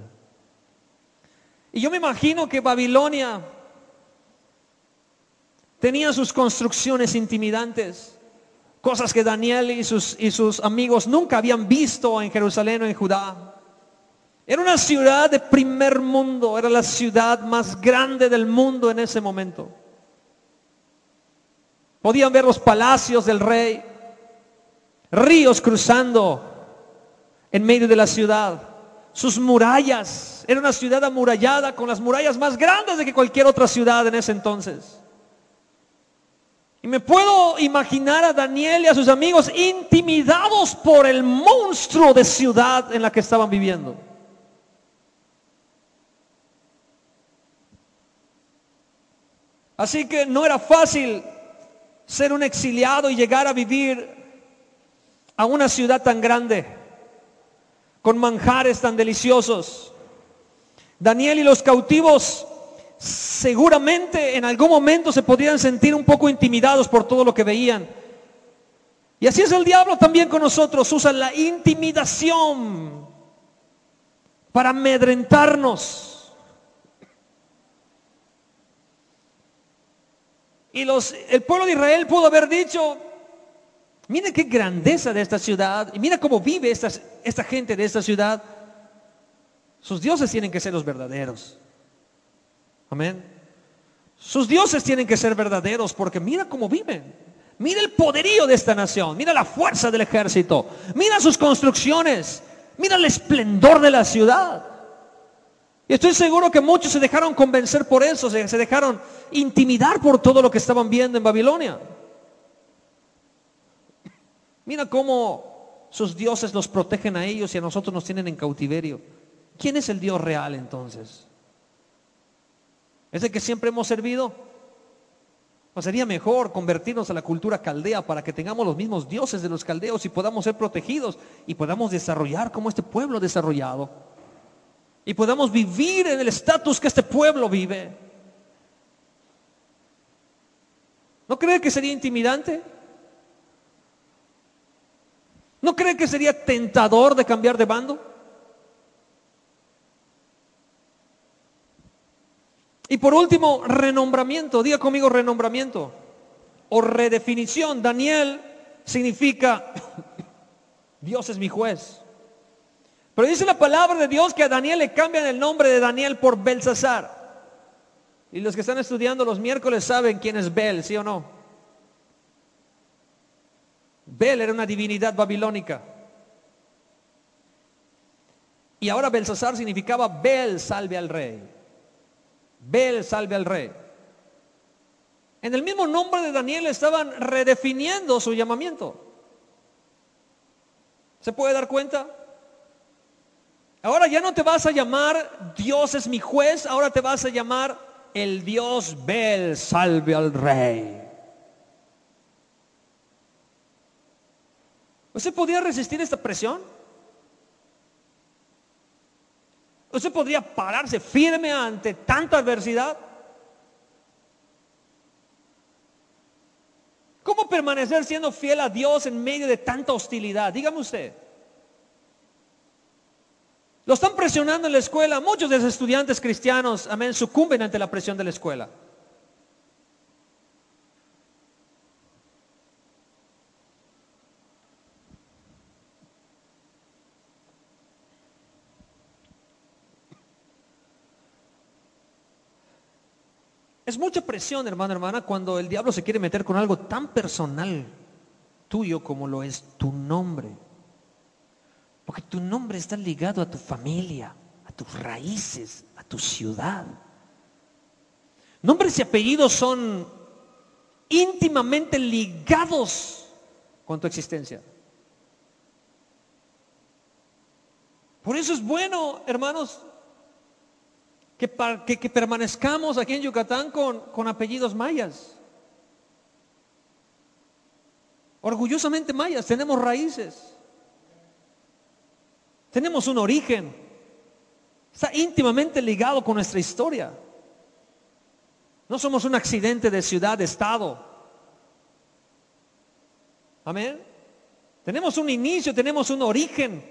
Y yo me imagino que Babilonia tenía sus construcciones intimidantes, cosas que Daniel y sus, y sus amigos nunca habían visto en Jerusalén o en Judá. Era una ciudad de primer mundo, era la ciudad más grande del mundo en ese momento. Podían ver los palacios del rey, ríos cruzando en medio de la ciudad. Sus murallas, era una ciudad amurallada con las murallas más grandes de que cualquier otra ciudad en ese entonces. Y me puedo imaginar a Daniel y a sus amigos intimidados por el monstruo de ciudad en la que estaban viviendo. Así que no era fácil ser un exiliado y llegar a vivir a una ciudad tan grande con manjares tan deliciosos. Daniel y los cautivos seguramente en algún momento se podrían sentir un poco intimidados por todo lo que veían. Y así es el diablo también con nosotros, usa la intimidación para amedrentarnos. Y los, el pueblo de Israel pudo haber dicho, Mira qué grandeza de esta ciudad. Y mira cómo vive esta, esta gente de esta ciudad. Sus dioses tienen que ser los verdaderos. Amén. Sus dioses tienen que ser verdaderos porque mira cómo viven. Mira el poderío de esta nación. Mira la fuerza del ejército. Mira sus construcciones. Mira el esplendor de la ciudad. Y estoy seguro que muchos se dejaron convencer por eso. se dejaron intimidar por todo lo que estaban viendo en Babilonia. Mira cómo sus dioses los protegen a ellos y a nosotros nos tienen en cautiverio. ¿Quién es el Dios real entonces? ¿Es el que siempre hemos servido? ¿No sería mejor convertirnos a la cultura caldea para que tengamos los mismos dioses de los caldeos y podamos ser protegidos y podamos desarrollar como este pueblo desarrollado? Y podamos vivir en el estatus que este pueblo vive. ¿No cree que sería intimidante? ¿No cree que sería tentador de cambiar de bando? Y por último, renombramiento. Diga conmigo renombramiento o redefinición. Daniel significa [COUGHS] Dios es mi juez. Pero dice la palabra de Dios que a Daniel le cambian el nombre de Daniel por Belsasar. Y los que están estudiando los miércoles saben quién es Bel, ¿sí o no? Bel era una divinidad babilónica. Y ahora Belsasar significaba Bel salve al rey. Bel salve al rey. En el mismo nombre de Daniel estaban redefiniendo su llamamiento. ¿Se puede dar cuenta? Ahora ya no te vas a llamar Dios es mi juez, ahora te vas a llamar el Dios Bel salve al rey. ¿Usted podía resistir esta presión? ¿Usted podría pararse firme ante tanta adversidad? ¿Cómo permanecer siendo fiel a Dios en medio de tanta hostilidad? Dígame usted. Lo están presionando en la escuela. Muchos de los estudiantes cristianos, amén, sucumben ante la presión de la escuela. Es mucha presión, hermano, hermana, cuando el diablo se quiere meter con algo tan personal tuyo como lo es tu nombre. Porque tu nombre está ligado a tu familia, a tus raíces, a tu ciudad. Nombres y apellidos son íntimamente ligados con tu existencia. Por eso es bueno, hermanos, que, que, permanezcamos aquí en Yucatán con, con apellidos mayas. Orgullosamente mayas, tenemos raíces. Tenemos un origen. Está íntimamente ligado con nuestra historia. No somos un accidente de ciudad, de estado. Amén. Tenemos un inicio, tenemos un origen,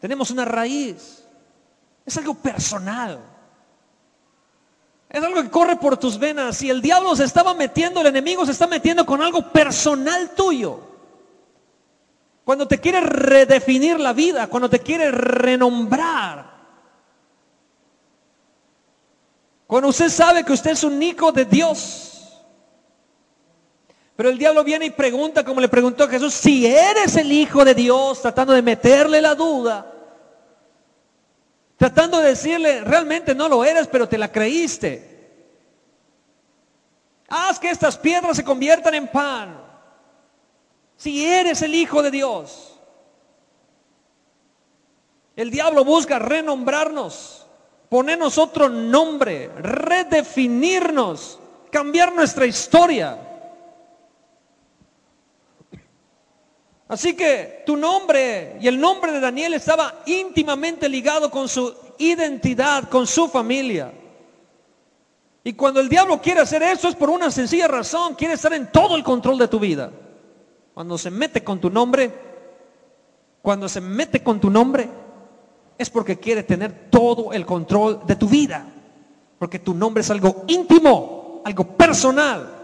tenemos una raíz. Es algo personal. Es algo que corre por tus venas. Si el diablo se estaba metiendo, el enemigo se está metiendo con algo personal tuyo. Cuando te quiere redefinir la vida, cuando te quiere renombrar. Cuando usted sabe que usted es un hijo de Dios. Pero el diablo viene y pregunta, como le preguntó a Jesús, si eres el hijo de Dios, tratando de meterle la duda. Tratando de decirle, realmente no lo eres, pero te la creíste. Haz que estas piedras se conviertan en pan. Si eres el Hijo de Dios. El diablo busca renombrarnos, ponernos otro nombre, redefinirnos, cambiar nuestra historia. Así que tu nombre y el nombre de Daniel estaba íntimamente ligado con su identidad, con su familia. Y cuando el diablo quiere hacer eso es por una sencilla razón, quiere estar en todo el control de tu vida. Cuando se mete con tu nombre, cuando se mete con tu nombre, es porque quiere tener todo el control de tu vida. Porque tu nombre es algo íntimo, algo personal.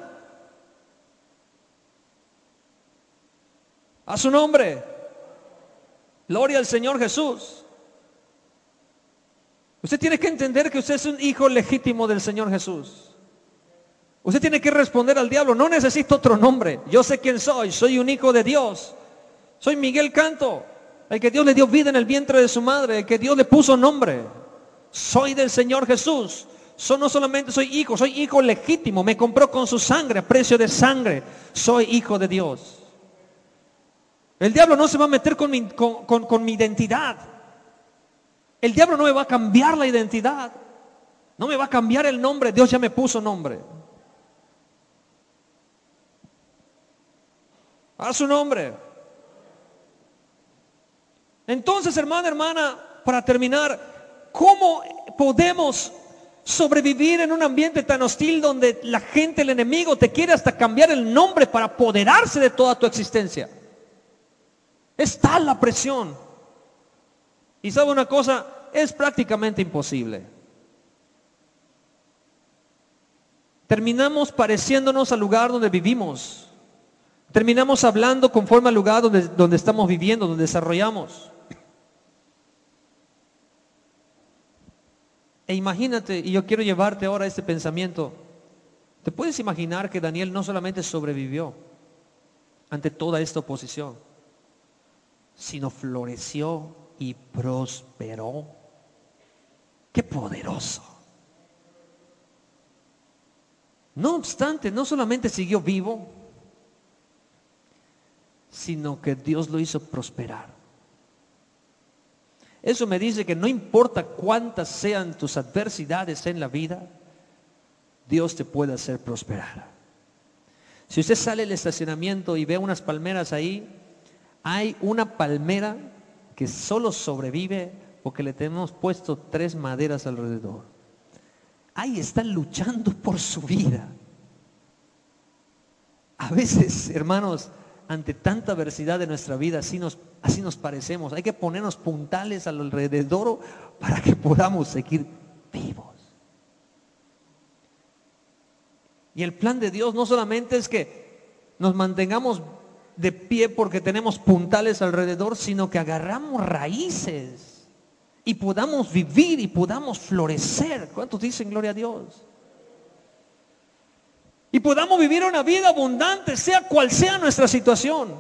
A su nombre. Gloria al Señor Jesús. Usted tiene que entender que usted es un hijo legítimo del Señor Jesús. Usted tiene que responder al diablo, no necesito otro nombre. Yo sé quién soy, soy un hijo de Dios. Soy Miguel Canto, el que Dios le dio vida en el vientre de su madre, el que Dios le puso nombre. Soy del Señor Jesús. no solamente soy hijo, soy hijo legítimo. Me compró con su sangre, a precio de sangre. Soy hijo de Dios. El diablo no se va a meter con mi, con, mi identidad. El diablo no me va a cambiar la identidad. No me va a cambiar el nombre. Dios ya me puso nombre. A su nombre. Entonces, hermana, hermana, para terminar, ¿cómo podemos sobrevivir en un ambiente tan hostil donde la gente, el enemigo, te quiere hasta cambiar el nombre para apoderarse de toda tu existencia? Es tal la presión. Y sabe una cosa, es prácticamente imposible. Terminamos pareciéndonos al lugar donde vivimos. Terminamos hablando conforme al lugar donde, donde estamos viviendo, donde desarrollamos. E imagínate, y yo quiero llevarte ahora este pensamiento, ¿te puedes imaginar que Daniel no solamente sobrevivió ante toda esta oposición, sino floreció y prosperó? ¡Qué poderoso! No obstante, no solamente siguió vivo, sino que Dios lo hizo prosperar. Eso me dice que no importa cuántas sean tus adversidades en la vida, Dios te puede hacer prosperar. Si usted sale del estacionamiento y ve unas palmeras ahí, hay una palmera que solo sobrevive porque le tenemos puesto tres maderas alrededor. Ahí están luchando por su vida. A veces, hermanos, ante tanta adversidad de nuestra vida, así nos, así nos parecemos. Hay que ponernos puntales alrededor para que podamos seguir vivos. Y el plan de Dios no solamente es que nos mantengamos de pie porque tenemos puntales alrededor, sino que agarramos raíces y podamos vivir y podamos florecer. ¿Cuántos dicen gloria a Dios? y podamos vivir una vida abundante, sea cual sea nuestra situación.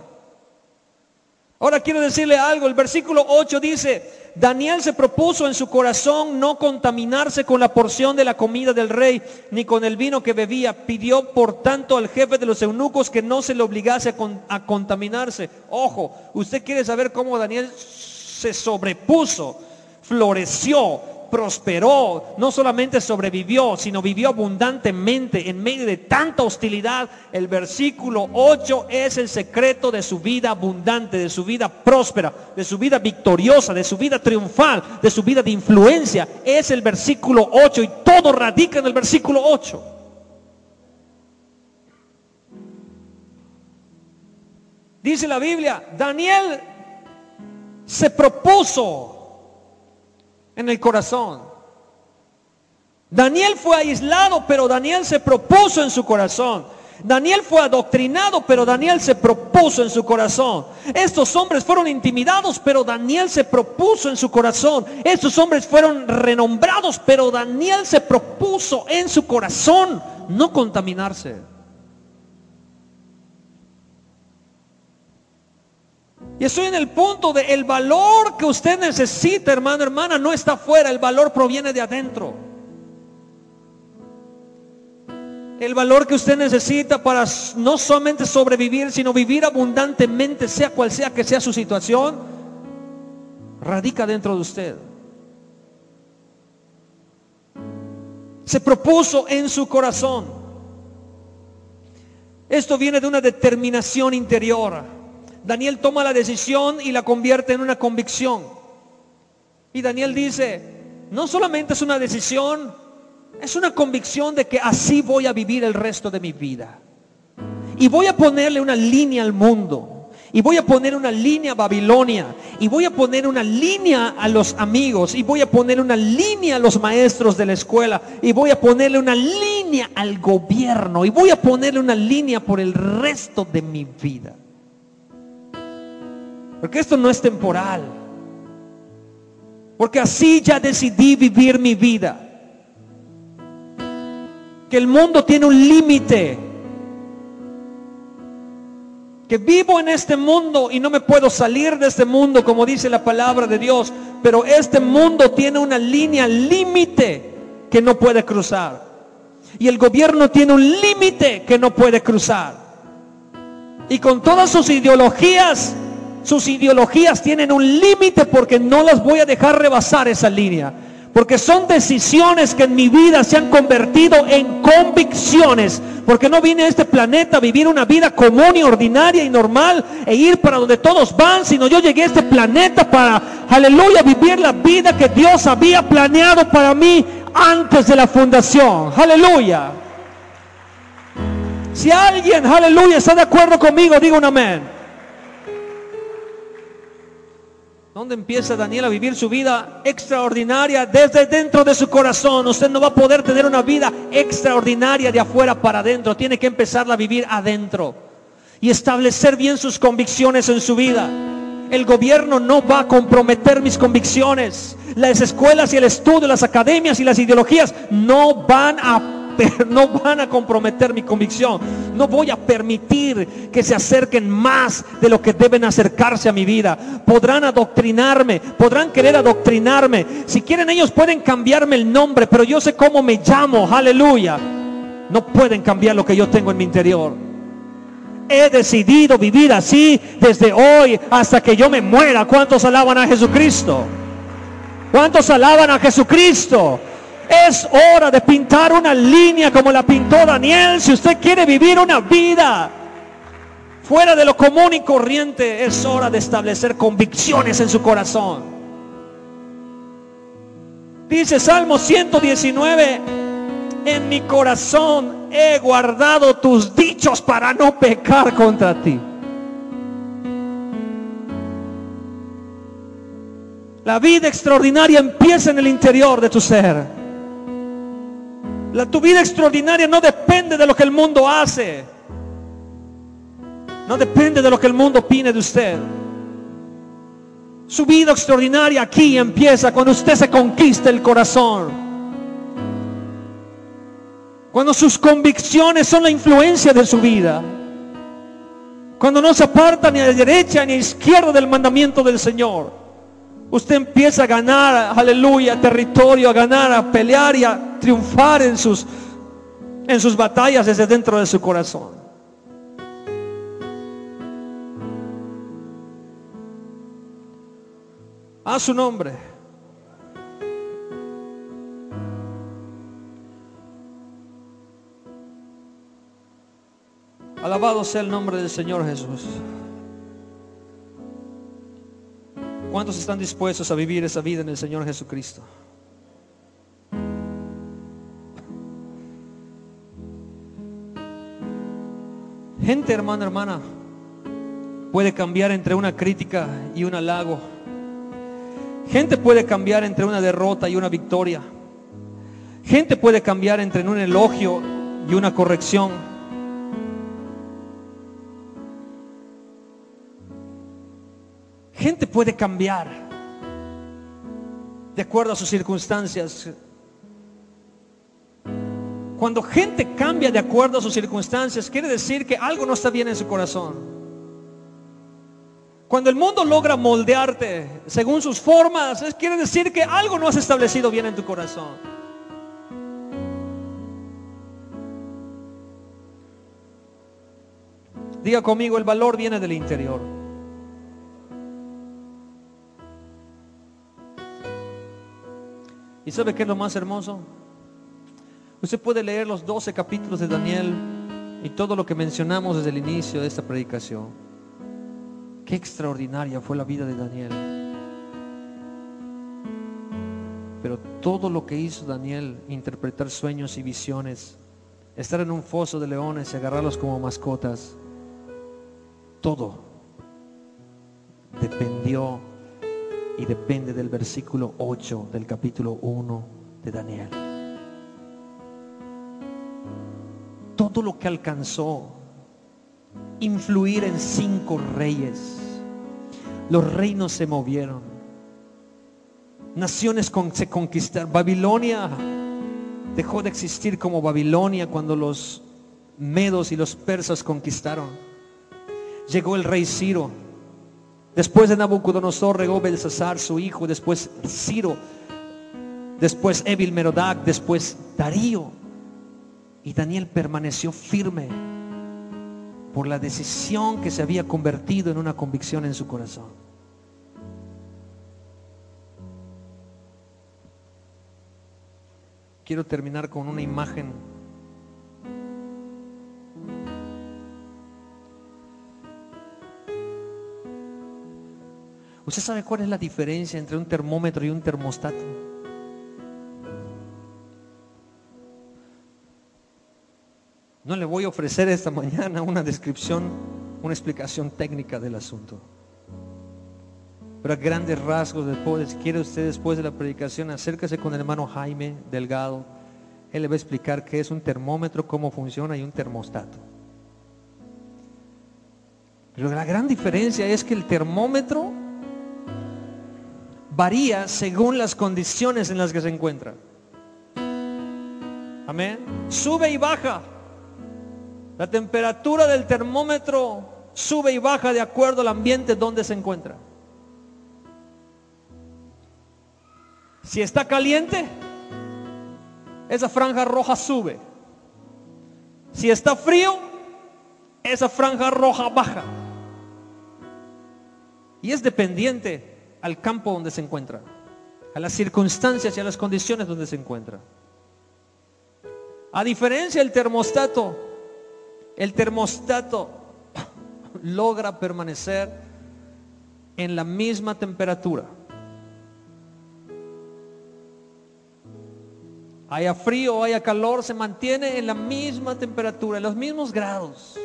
Ahora quiero decirle algo, el versículo 8 dice, Daniel se propuso en su corazón no contaminarse con la porción de la comida del rey, ni con el vino que bebía. Pidió por tanto al jefe de los eunucos que no se le obligase a, a contaminarse. Ojo, usted quiere saber cómo Daniel se sobrepuso, floreció, prosperó, no solamente sobrevivió, sino vivió abundantemente en medio de tanta hostilidad. El versículo 8 es el secreto de su vida abundante, de su vida próspera, de su vida victoriosa, de su vida triunfal, de su vida de influencia. Es el versículo 8 y todo radica en el versículo 8. Dice la Biblia, Daniel se propuso en el corazón. Daniel fue aislado, pero Daniel se propuso en su corazón. Daniel fue adoctrinado, pero Daniel se propuso en su corazón. Estos hombres fueron intimidados, pero Daniel se propuso en su corazón. Estos hombres fueron renombrados, pero Daniel se propuso en su corazón no contaminarse. Y estoy en el punto de el valor que usted necesita, hermano, hermana, no está afuera, el valor proviene de adentro. El valor que usted necesita para no solamente sobrevivir, sino vivir abundantemente, sea cual sea que sea su situación, radica dentro de usted. Se propuso en su corazón. Esto viene de una determinación interior. Daniel toma la decisión y la convierte en una convicción. Y Daniel dice, no solamente es una decisión, es una convicción de que así voy a vivir el resto de mi vida. Y voy a ponerle una línea al mundo. Y voy a poner una línea a Babilonia. Y voy a poner una línea a los amigos. Y voy a poner una línea a los maestros de la escuela. Y voy a ponerle una línea al gobierno. Y voy a ponerle una línea por el resto de mi vida. Porque esto no es temporal. Porque así ya decidí vivir mi vida. Que el mundo tiene un límite. Que vivo en este mundo y no me puedo salir de este mundo como dice la palabra de Dios. Pero este mundo tiene una línea límite que no puede cruzar. Y el gobierno tiene un límite que no puede cruzar. Y con todas sus ideologías sus ideologías tienen un límite porque no las voy a dejar rebasar esa línea. Porque son decisiones que en mi vida se han convertido en convicciones. Porque no vine a este planeta a vivir una vida común y ordinaria y normal e ir para donde todos van, sino yo llegué a este planeta para, aleluya, vivir la vida que Dios había planeado para mí antes de la fundación. Aleluya. Si alguien, aleluya, está de acuerdo conmigo, diga un amén. ¿Dónde empieza Daniel a vivir su vida extraordinaria? Desde dentro de su corazón. Usted no va a poder tener una vida extraordinaria de afuera para adentro. Tiene que empezarla a vivir adentro y establecer bien sus convicciones en su vida. El gobierno no va a comprometer mis convicciones. Las escuelas y el estudio, las academias y las ideologías no van a no van a comprometer mi convicción. No voy a permitir que se acerquen más de lo que deben acercarse a mi vida. Podrán adoctrinarme, podrán querer adoctrinarme. Si quieren ellos pueden cambiarme el nombre, pero yo sé cómo me llamo. Aleluya. No pueden cambiar lo que yo tengo en mi interior. He decidido vivir así desde hoy hasta que yo me muera. ¿Cuántos alaban a Jesucristo? ¿Cuántos alaban a Jesucristo? Es hora de pintar una línea como la pintó Daniel. Si usted quiere vivir una vida fuera de lo común y corriente, es hora de establecer convicciones en su corazón. Dice Salmo 119, en mi corazón he guardado tus dichos para no pecar contra ti. La vida extraordinaria empieza en el interior de tu ser. La, tu vida extraordinaria no depende de lo que el mundo hace. No depende de lo que el mundo opine de usted. Su vida extraordinaria aquí empieza cuando usted se conquista el corazón. Cuando sus convicciones son la influencia de su vida. Cuando no se aparta ni a la derecha ni a la izquierda del mandamiento del Señor. Usted empieza a ganar, aleluya, territorio, a ganar, a pelear y a triunfar en sus, en sus batallas desde dentro de su corazón. A su nombre. Alabado sea el nombre del Señor Jesús. ¿Cuántos están dispuestos a vivir esa vida en el Señor Jesucristo? Gente, hermano, hermana, puede cambiar entre una crítica y un halago. Gente puede cambiar entre una derrota y una victoria. Gente puede cambiar entre un elogio y una corrección. Gente puede cambiar de acuerdo a sus circunstancias. Cuando gente cambia de acuerdo a sus circunstancias, quiere decir que algo no está bien en su corazón. Cuando el mundo logra moldearte según sus formas, quiere decir que algo no has establecido bien en tu corazón. Diga conmigo, el valor viene del interior. ¿Y sabe qué es lo más hermoso? Usted puede leer los 12 capítulos de Daniel y todo lo que mencionamos desde el inicio de esta predicación. Qué extraordinaria fue la vida de Daniel. Pero todo lo que hizo Daniel, interpretar sueños y visiones, estar en un foso de leones y agarrarlos como mascotas, todo dependió y depende del versículo 8 del capítulo 1 de Daniel. Todo lo que alcanzó influir en cinco reyes. Los reinos se movieron. Naciones se conquistaron. Babilonia dejó de existir como Babilonia cuando los medos y los persas conquistaron. Llegó el rey Ciro Después de Nabucodonosor regó Belsasar, su hijo, después Ciro, después Evil Merodac, después Darío. Y Daniel permaneció firme por la decisión que se había convertido en una convicción en su corazón. quiero terminar con una imagen. ¿Usted sabe cuál es la diferencia entre un termómetro y un termostato? Ofrecer esta mañana una descripción, una explicación técnica del asunto. Pero a grandes rasgos, después, si quiere usted después de la predicación, acérquese con el hermano Jaime Delgado. Él le va a explicar qué es un termómetro, cómo funciona y un termostato. Pero la gran diferencia es que el termómetro varía según las condiciones en las que se encuentra. Amén. Sube y baja. La temperatura del termómetro sube y baja de acuerdo al ambiente donde se encuentra. Si está caliente, esa franja roja sube. Si está frío, esa franja roja baja. Y es dependiente al campo donde se encuentra, a las circunstancias y a las condiciones donde se encuentra. A diferencia del termostato, el termostato logra permanecer en la misma temperatura. Haya frío haya calor, se mantiene en la misma temperatura, en los mismos grados.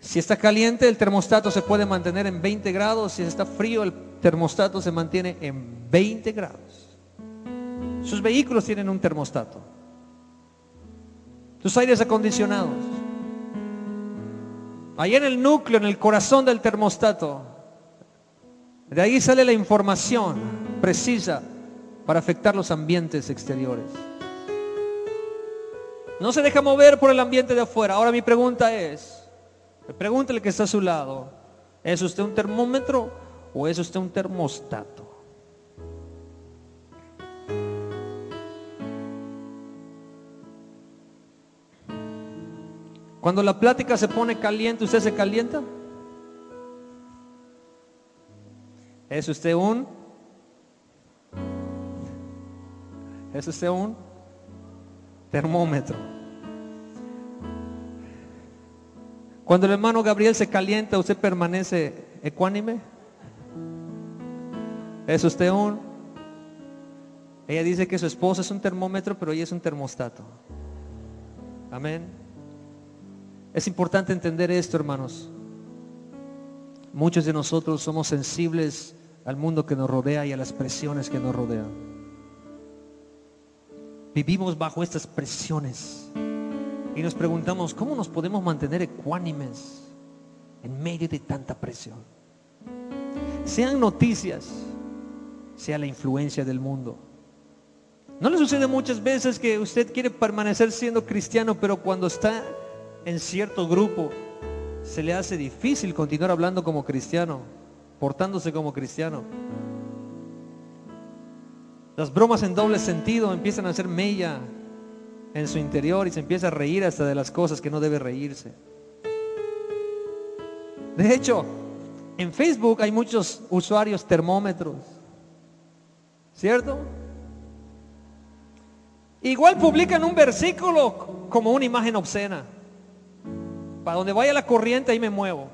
Si está caliente, el termostato se puede mantener en 20 grados. Si está frío, el termostato se mantiene en 20 grados. Sus vehículos tienen un termostato. Sus aires acondicionados. Ahí en el núcleo, en el corazón del termostato. De ahí sale la información precisa para afectar los ambientes exteriores. No se deja mover por el ambiente de afuera. Ahora mi pregunta es, pregúntele que está a su lado, ¿es usted un termómetro o es usted un termostato? Cuando la plática se pone caliente, ¿usted se calienta? ¿Es usted un? ¿Es usted un termómetro? Cuando el hermano Gabriel se calienta, ¿usted permanece ecuánime? ¿Es usted un? Ella dice que su esposo es un termómetro, pero ella es un termostato. Amén. Es importante entender esto, hermanos. Muchos de nosotros somos sensibles al mundo que nos rodea y a las presiones que nos rodean. Vivimos bajo estas presiones y nos preguntamos, ¿cómo nos podemos mantener ecuánimes en medio de tanta presión? Sean noticias, sea la influencia del mundo. ¿No le sucede muchas veces que usted quiere permanecer siendo cristiano, pero cuando está en cierto grupo se le hace difícil continuar hablando como cristiano, portándose como cristiano. Las bromas en doble sentido empiezan a hacer mella en su interior y se empieza a reír hasta de las cosas que no debe reírse. De hecho, en Facebook hay muchos usuarios termómetros, ¿cierto? Igual publican un versículo como una imagen obscena. Para donde vaya la corriente, ahí me muevo.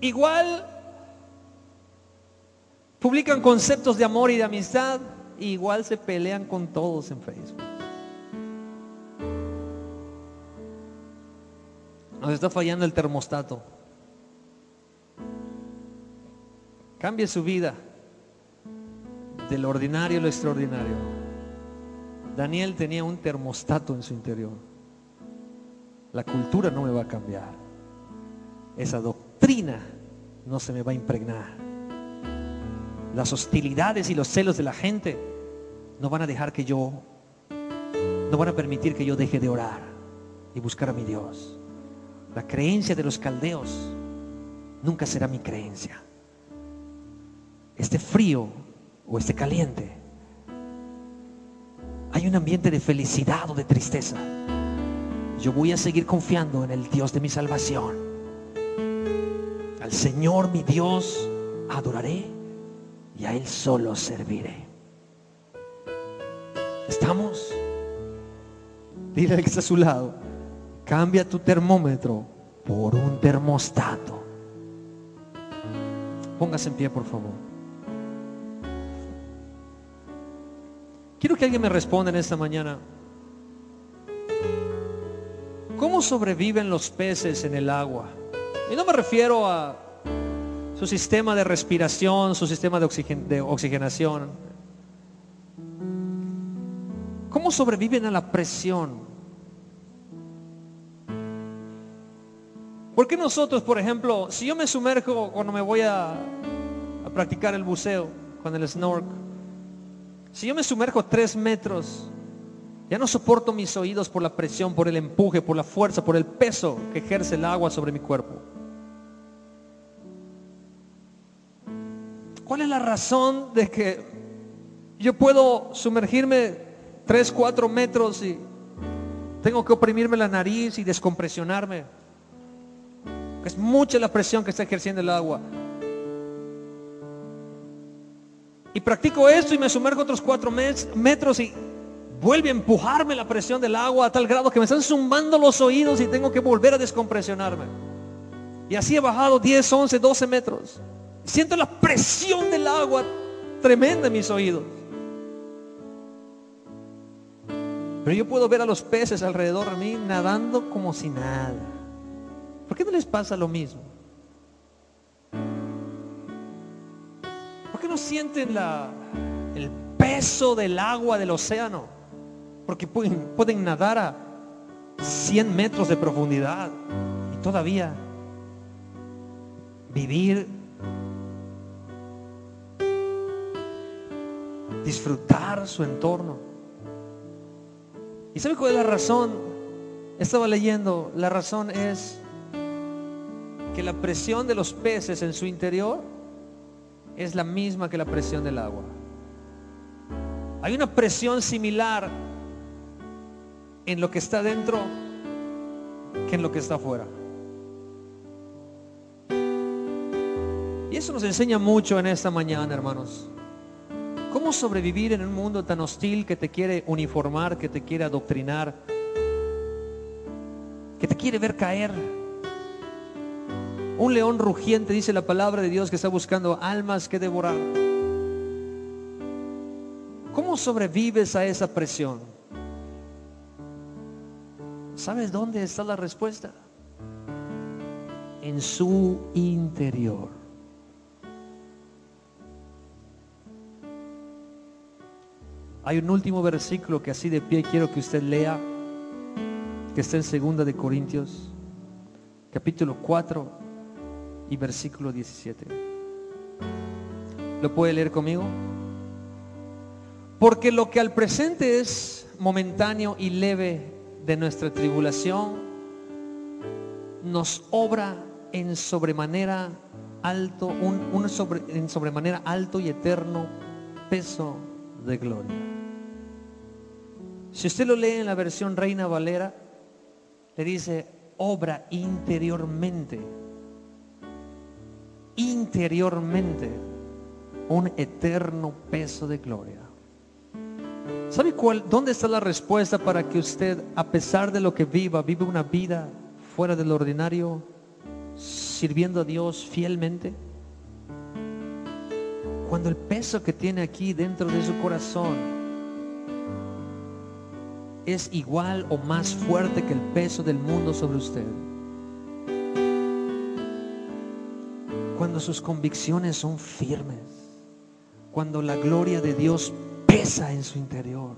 Igual publican conceptos de amor y de amistad, igual se pelean con todos en Facebook. Nos está fallando el termostato. Cambie su vida del ordinario a lo extraordinario. Daniel tenía un termostato en su interior. La cultura no me va a cambiar. Esa doctrina no se me va a impregnar. Las hostilidades y los celos de la gente no van a dejar que yo, no van a permitir que yo deje de orar y buscar a mi Dios. La creencia de los caldeos nunca será mi creencia. Este frío o este caliente hay un ambiente de felicidad o de tristeza. Yo voy a seguir confiando en el Dios de mi salvación. Al Señor mi Dios adoraré y a Él solo serviré. ¿Estamos? Dile al que está a su lado, cambia tu termómetro por un termostato. Póngase en pie, por favor. Quiero que alguien me responda en esta mañana. ¿Cómo sobreviven los peces en el agua? Y no me refiero a su sistema de respiración, su sistema de, oxigenación. ¿Cómo sobreviven a la presión? ¿Por qué nosotros, por ejemplo, si yo me sumerjo cuando me voy a, a practicar el buceo con el snorkel, si yo me sumerjo tres metros, ya no soporto mis oídos por la presión, por el empuje, por la fuerza, por el peso que ejerce el agua sobre mi cuerpo. ¿Cuál es la razón de que yo puedo sumergirme tres, cuatro metros y tengo que oprimirme la nariz y descompresionarme? Es mucha la presión que está ejerciendo el agua. Y practico esto y me sumergo otros cuatro metros y vuelve a empujarme la presión del agua a tal grado que me están zumbando los oídos y tengo que volver a descompresionarme. Y así he bajado 10, 11, 12 metros. Siento la presión del agua tremenda en mis oídos. Pero yo puedo ver a los peces alrededor de mí nadando como si nada. ¿Por qué no les pasa lo mismo? ¿Por qué no sienten la, el peso del agua del océano? Porque pueden, pueden nadar a 100 metros de profundidad y todavía vivir, disfrutar su entorno. ¿Y sabe cuál es la razón? Estaba leyendo, la razón es que la presión de los peces en su interior es la misma que la presión del agua. Hay una presión similar en lo que está dentro que en lo que está afuera. Y eso nos enseña mucho en esta mañana, hermanos. ¿Cómo sobrevivir en un mundo tan hostil que te quiere uniformar, que te quiere adoctrinar, que te quiere ver caer? Un león rugiente, dice la palabra de Dios, que está buscando almas que devorar. ¿Cómo sobrevives a esa presión? ¿Sabes dónde está la respuesta? En su interior. Hay un último versículo que así de pie quiero que usted lea, que está en segunda de Corintios, capítulo 4, y versículo 17. ¿Lo puede leer conmigo? Porque lo que al presente es momentáneo y leve de nuestra tribulación, nos obra en sobremanera alto, un, sobre, en sobremanera alto y eterno peso de gloria. Si usted lo lee en la versión Reina Valera, le dice obra interiormente interiormente un eterno peso de gloria. ¿Sabe cuál, dónde está la respuesta para que usted, a pesar de lo que viva, vive una vida fuera del ordinario, sirviendo a Dios fielmente? Cuando el peso que tiene aquí dentro de su corazón es igual o más fuerte que el peso del mundo sobre usted. Cuando sus convicciones son firmes, cuando la gloria de Dios pesa en su interior,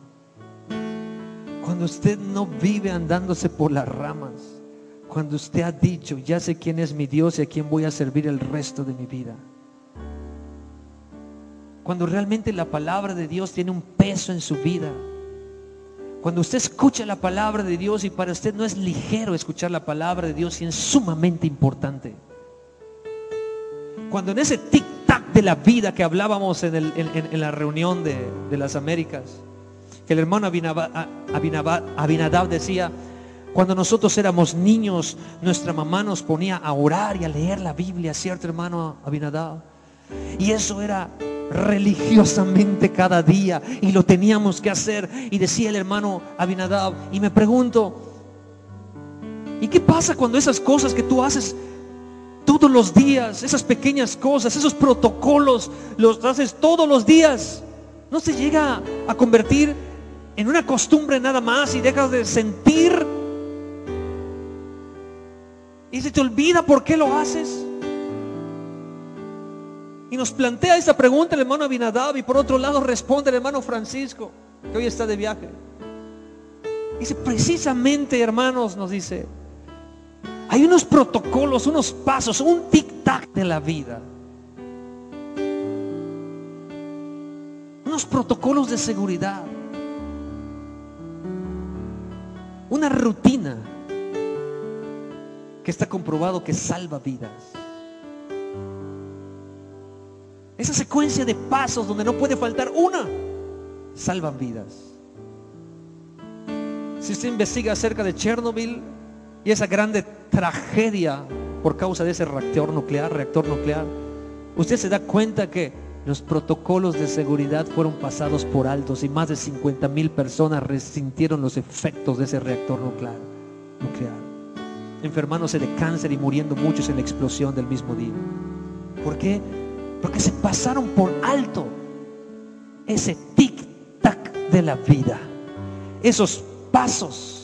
cuando usted no vive andándose por las ramas, cuando usted ha dicho, ya sé quién es mi Dios y a quién voy a servir el resto de mi vida. Cuando realmente la palabra de Dios tiene un peso en su vida. Cuando usted escucha la palabra de Dios y para usted no es ligero escuchar la palabra de Dios y es sumamente importante. Cuando en ese tic-tac de la vida que hablábamos en, la reunión de, las Américas, que el hermano Abinadab, decía, cuando nosotros éramos niños, nuestra mamá nos ponía a orar y a leer la Biblia, ¿cierto hermano Abinadab? Y eso era religiosamente cada día y lo teníamos que hacer. Y decía el hermano Abinadab, y me pregunto, ¿y qué pasa cuando esas cosas que tú haces todos los días, esas pequeñas cosas, esos protocolos, los haces todos los días? ¿No se llega a convertir en una costumbre nada más y dejas de sentir? Y se te olvida por qué lo haces. Y nos plantea esta pregunta el hermano Abinadab y por otro lado responde el hermano Francisco, que hoy está de viaje. Dice, precisamente hermanos, nos dice, hay unos protocolos, unos pasos, un tic-tac de la vida. Unos protocolos de seguridad. Una rutina que está comprobado que salva vidas. Esa secuencia de pasos donde no puede faltar una, salvan vidas. Si usted investiga acerca de Chernobyl y esa grande tragedia por causa de ese reactor nuclear, reactor nuclear, usted se da cuenta que los protocolos de seguridad fueron pasados por altos y más de 50 mil personas resintieron los efectos de ese reactor nuclear, nuclear, enfermándose de cáncer y muriendo muchos en la explosión del mismo día. ¿Por qué? Porque se pasaron por alto ese tic-tac de la vida. Esos pasos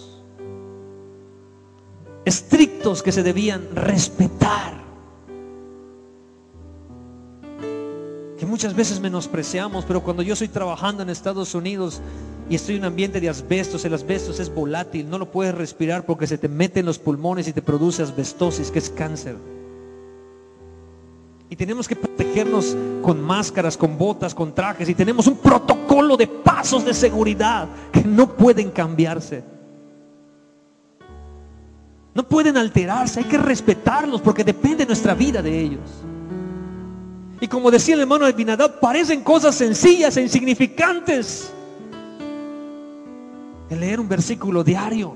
estrictos que se debían respetar. Que muchas veces menospreciamos, pero cuando yo estoy trabajando en Estados Unidos y estoy en un ambiente de asbestos, el asbesto es volátil, no lo puedes respirar porque se te mete en los pulmones y te produce asbestosis, que es cáncer. Y tenemos que protegernos con máscaras, con botas, con trajes. Y tenemos un protocolo de pasos de seguridad que no pueden cambiarse. No pueden alterarse, hay que respetarlos porque depende nuestra vida de ellos. Y como decía el hermano Albinadab, parecen cosas sencillas e insignificantes. El leer un versículo diario,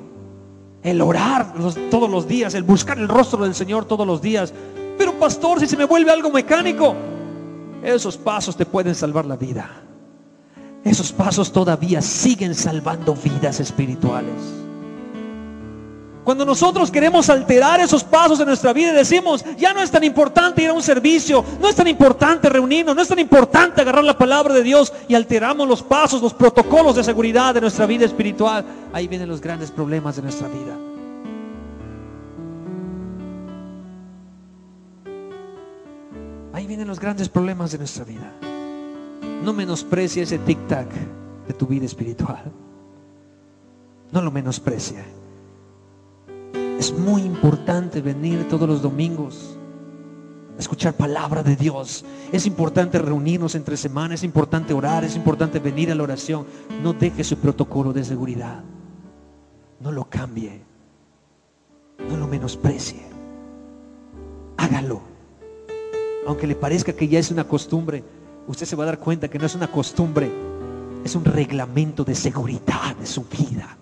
el orar todos los días, el buscar el rostro del Señor todos los días, pero pastor, si se me vuelve algo mecánico, esos pasos te pueden salvar la vida. Esos pasos todavía siguen salvando vidas espirituales. Cuando nosotros queremos alterar esos pasos en nuestra vida y decimos, ya no es tan importante ir a un servicio, no es tan importante reunirnos, no es tan importante agarrar la palabra de Dios y alteramos los pasos, los protocolos de seguridad de nuestra vida espiritual, ahí vienen los grandes problemas de nuestra vida. Ahí vienen los grandes problemas de nuestra vida. No menosprecie ese tic-tac de tu vida espiritual. No lo menosprecie. Es muy importante venir todos los domingos a escuchar palabra de Dios. Es importante reunirnos entre semanas, es importante orar, es importante venir a la oración. No deje su protocolo de seguridad. No lo cambie. No lo menosprecie. Hágalo aunque le parezca que ya es una costumbre, usted se va a dar cuenta que no es una costumbre, es un reglamento de seguridad de su vida.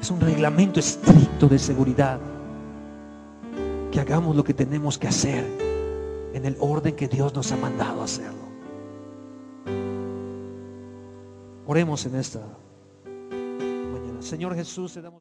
Es un reglamento estricto de seguridad. Que hagamos lo que tenemos que hacer en el orden que Dios nos ha mandado hacerlo. Oremos en esta mañana. Señor Jesús, te damos